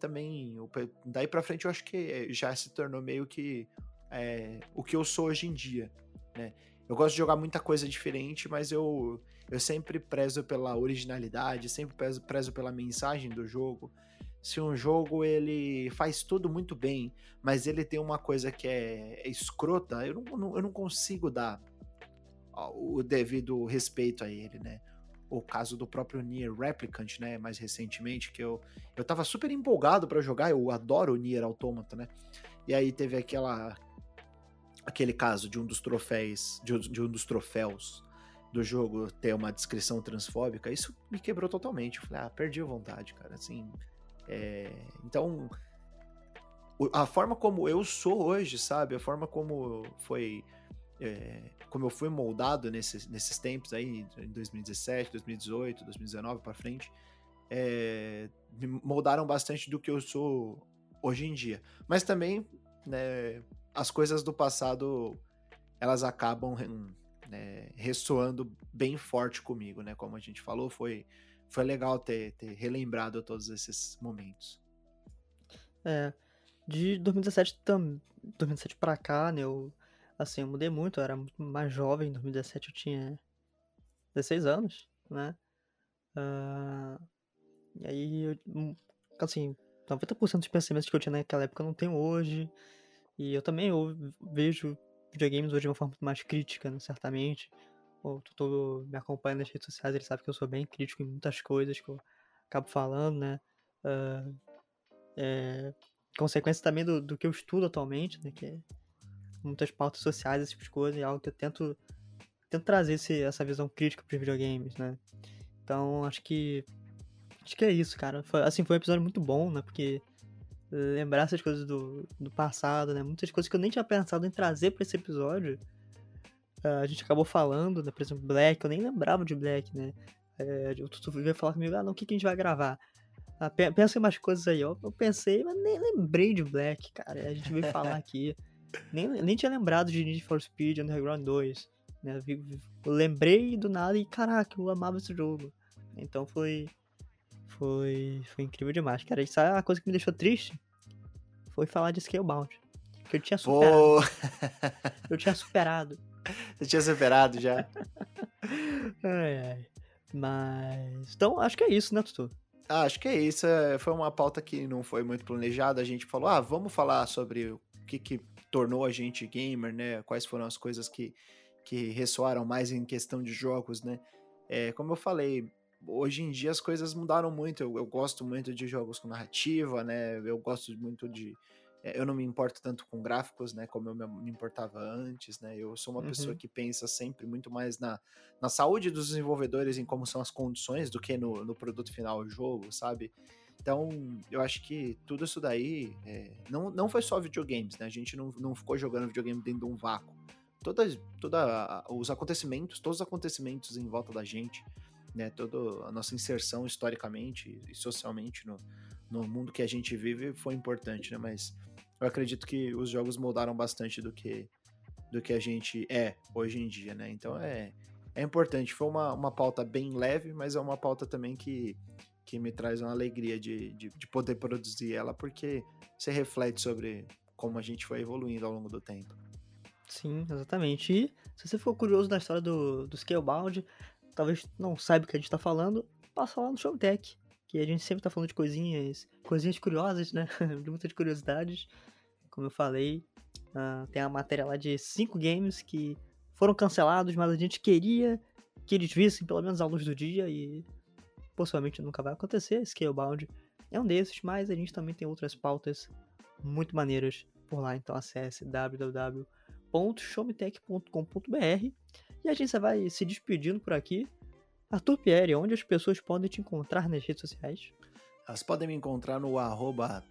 também daí para frente eu acho que já se tornou meio que é, o que eu sou hoje em dia, né? Eu gosto de jogar muita coisa diferente, mas eu, eu sempre prezo pela originalidade, sempre prezo, prezo pela mensagem do jogo. Se um jogo ele faz tudo muito bem, mas ele tem uma coisa que é, é escrota, eu não, eu não consigo dar o devido respeito a ele, né? O caso do próprio Nier Replicant, né, mais recentemente, que eu, eu tava super empolgado para jogar, eu adoro o Nier Automata, né, e aí teve aquela aquele caso de um dos troféus, de, de um dos troféus do jogo ter uma descrição transfóbica, isso me quebrou totalmente, eu falei, ah, perdi a vontade, cara, assim, é... então a forma como eu sou hoje, sabe, a forma como foi é, como eu fui moldado nesses, nesses tempos aí, em 2017, 2018, 2019 para frente, é, me moldaram bastante do que eu sou hoje em dia. Mas também, né, as coisas do passado, elas acabam né, ressoando bem forte comigo, né? Como a gente falou, foi, foi legal ter, ter relembrado todos esses momentos. É, de 2017, tam, 2017 pra cá, né, eu Assim, eu mudei muito, eu era muito mais jovem, em 2017 eu tinha 16 anos, né? Uh, e aí, eu, hum, assim, 90% dos pensamentos que eu tinha naquela época eu não tenho hoje. E eu também eu vejo videogames hoje de uma forma mais crítica, né, certamente. O Tutu me acompanha nas redes sociais, ele sabe que eu sou bem crítico em muitas coisas que eu acabo falando, né? Uh, é, consequência também do, do que eu estudo atualmente, né? Que é muitas pautas sociais, esse tipo de coisa, e é algo que eu tento, tento trazer esse, essa visão crítica para os videogames, né? Então, acho que acho que é isso, cara. Foi, assim, foi um episódio muito bom, né? Porque lembrar essas coisas do, do passado, né? Muitas coisas que eu nem tinha pensado em trazer para esse episódio. Uh, a gente acabou falando, né? Por exemplo, Black, eu nem lembrava de Black, né? É, o Tutu veio falar comigo, ah, não, o que, que a gente vai gravar? Ah, pensa em umas coisas aí, ó. Eu pensei, mas nem lembrei de Black, cara. A gente veio falar <laughs> aqui. Nem, nem tinha lembrado de Need for Speed Underground 2. Né? Eu lembrei do nada e caraca, eu amava esse jogo. Então foi. Foi. Foi incrível demais, cara. Isso é a coisa que me deixou triste. Foi falar de Scalebound. Que eu tinha superado. eu tinha superado. <laughs> Você tinha superado já. <laughs> ai, ai. Mas. Então, acho que é isso, né, Tutu? Ah, acho que é isso. É, foi uma pauta que não foi muito planejada. A gente falou, ah, vamos falar sobre o que, que tornou a gente gamer, né? Quais foram as coisas que, que ressoaram mais em questão de jogos, né? É, como eu falei, hoje em dia as coisas mudaram muito. Eu, eu, gosto muito de jogos com narrativa, né? Eu gosto muito de. É, eu não me importo tanto com gráficos, né? Como eu me importava antes, né? Eu sou uma uhum. pessoa que pensa sempre muito mais na, na saúde dos desenvolvedores, em como são as condições, do que no, no produto final do jogo, sabe? Então, eu acho que tudo isso daí é, não, não foi só videogames, né? A gente não, não ficou jogando videogame dentro de um vácuo. Todas, toda os acontecimentos, todos os acontecimentos em volta da gente, né? Toda a nossa inserção historicamente e socialmente no, no mundo que a gente vive foi importante, né? Mas eu acredito que os jogos moldaram bastante do que do que a gente é hoje em dia, né? Então é, é importante. Foi uma, uma pauta bem leve, mas é uma pauta também que, que me traz uma alegria de, de, de poder produzir ela, porque você reflete sobre como a gente foi evoluindo ao longo do tempo. Sim, exatamente. E se você for curioso da história do, do Scalebound, talvez não saiba o que a gente está falando, passa lá no Showtech, que a gente sempre está falando de coisinhas, coisinhas curiosas, né? <laughs> de muitas curiosidades. Como eu falei, uh, tem a matéria lá de cinco games que foram cancelados, mas a gente queria que eles vissem pelo menos a luz do dia e possivelmente nunca vai acontecer. Scalebound é um desses, mas a gente também tem outras pautas muito maneiras por lá, então acesse www.showmetech.com.br e a gente vai se despedindo por aqui. Arthur Pierre, onde as pessoas podem te encontrar nas redes sociais? Elas podem me encontrar no arroba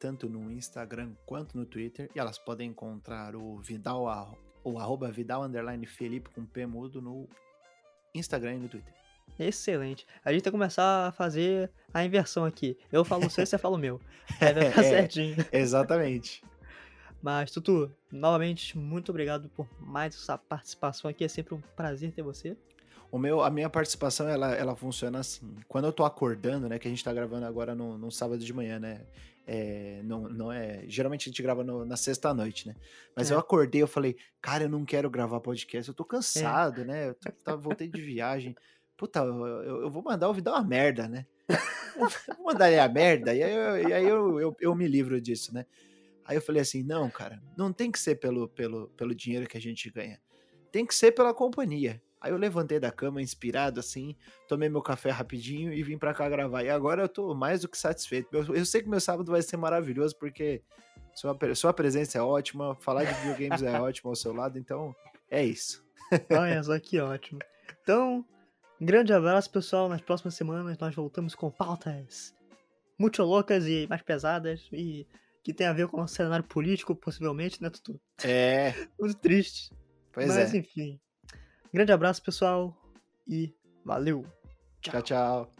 tanto no Instagram quanto no Twitter. E elas podem encontrar o Vidal, o arroba Vidal Felipe com P mudo no Instagram e no Twitter. Excelente. A gente tem que começar a fazer a inversão aqui. Eu falo o seu e você fala o meu. <laughs> Vai ficar é, certinho. Exatamente. Mas, Tutu, novamente, muito obrigado por mais essa participação aqui. É sempre um prazer ter você. O meu, a minha participação, ela, ela funciona assim. Quando eu tô acordando, né? Que a gente tá gravando agora no, no sábado de manhã, né? É, não, não é. Geralmente a gente grava no, na sexta-noite, né? Mas é. eu acordei, eu falei, cara, eu não quero gravar podcast, eu tô cansado, é. né? Eu tô, tá, voltei de viagem. Puta, eu, eu, vou mandar ouvir dar uma merda, né? <laughs> vou mandar ele a merda, e aí, eu, e aí eu, eu, eu me livro disso, né? Aí eu falei assim: não, cara, não tem que ser pelo, pelo, pelo dinheiro que a gente ganha. Tem que ser pela companhia. Aí eu levantei da cama inspirado assim, tomei meu café rapidinho e vim para cá gravar. E agora eu tô mais do que satisfeito. Eu, eu sei que meu sábado vai ser maravilhoso porque sua, sua presença é ótima, falar de videogames é <laughs> ótimo ao seu lado, então é isso. Olha só que ótimo. Então, um grande abraço, pessoal. Nas próximas semanas nós voltamos com pautas muito loucas e mais pesadas e que tem a ver com o nosso cenário político, possivelmente, né, Tutu? É. <laughs> muito triste. Pois Mas, é. enfim. Grande abraço, pessoal, e valeu. tchau. tchau. tchau.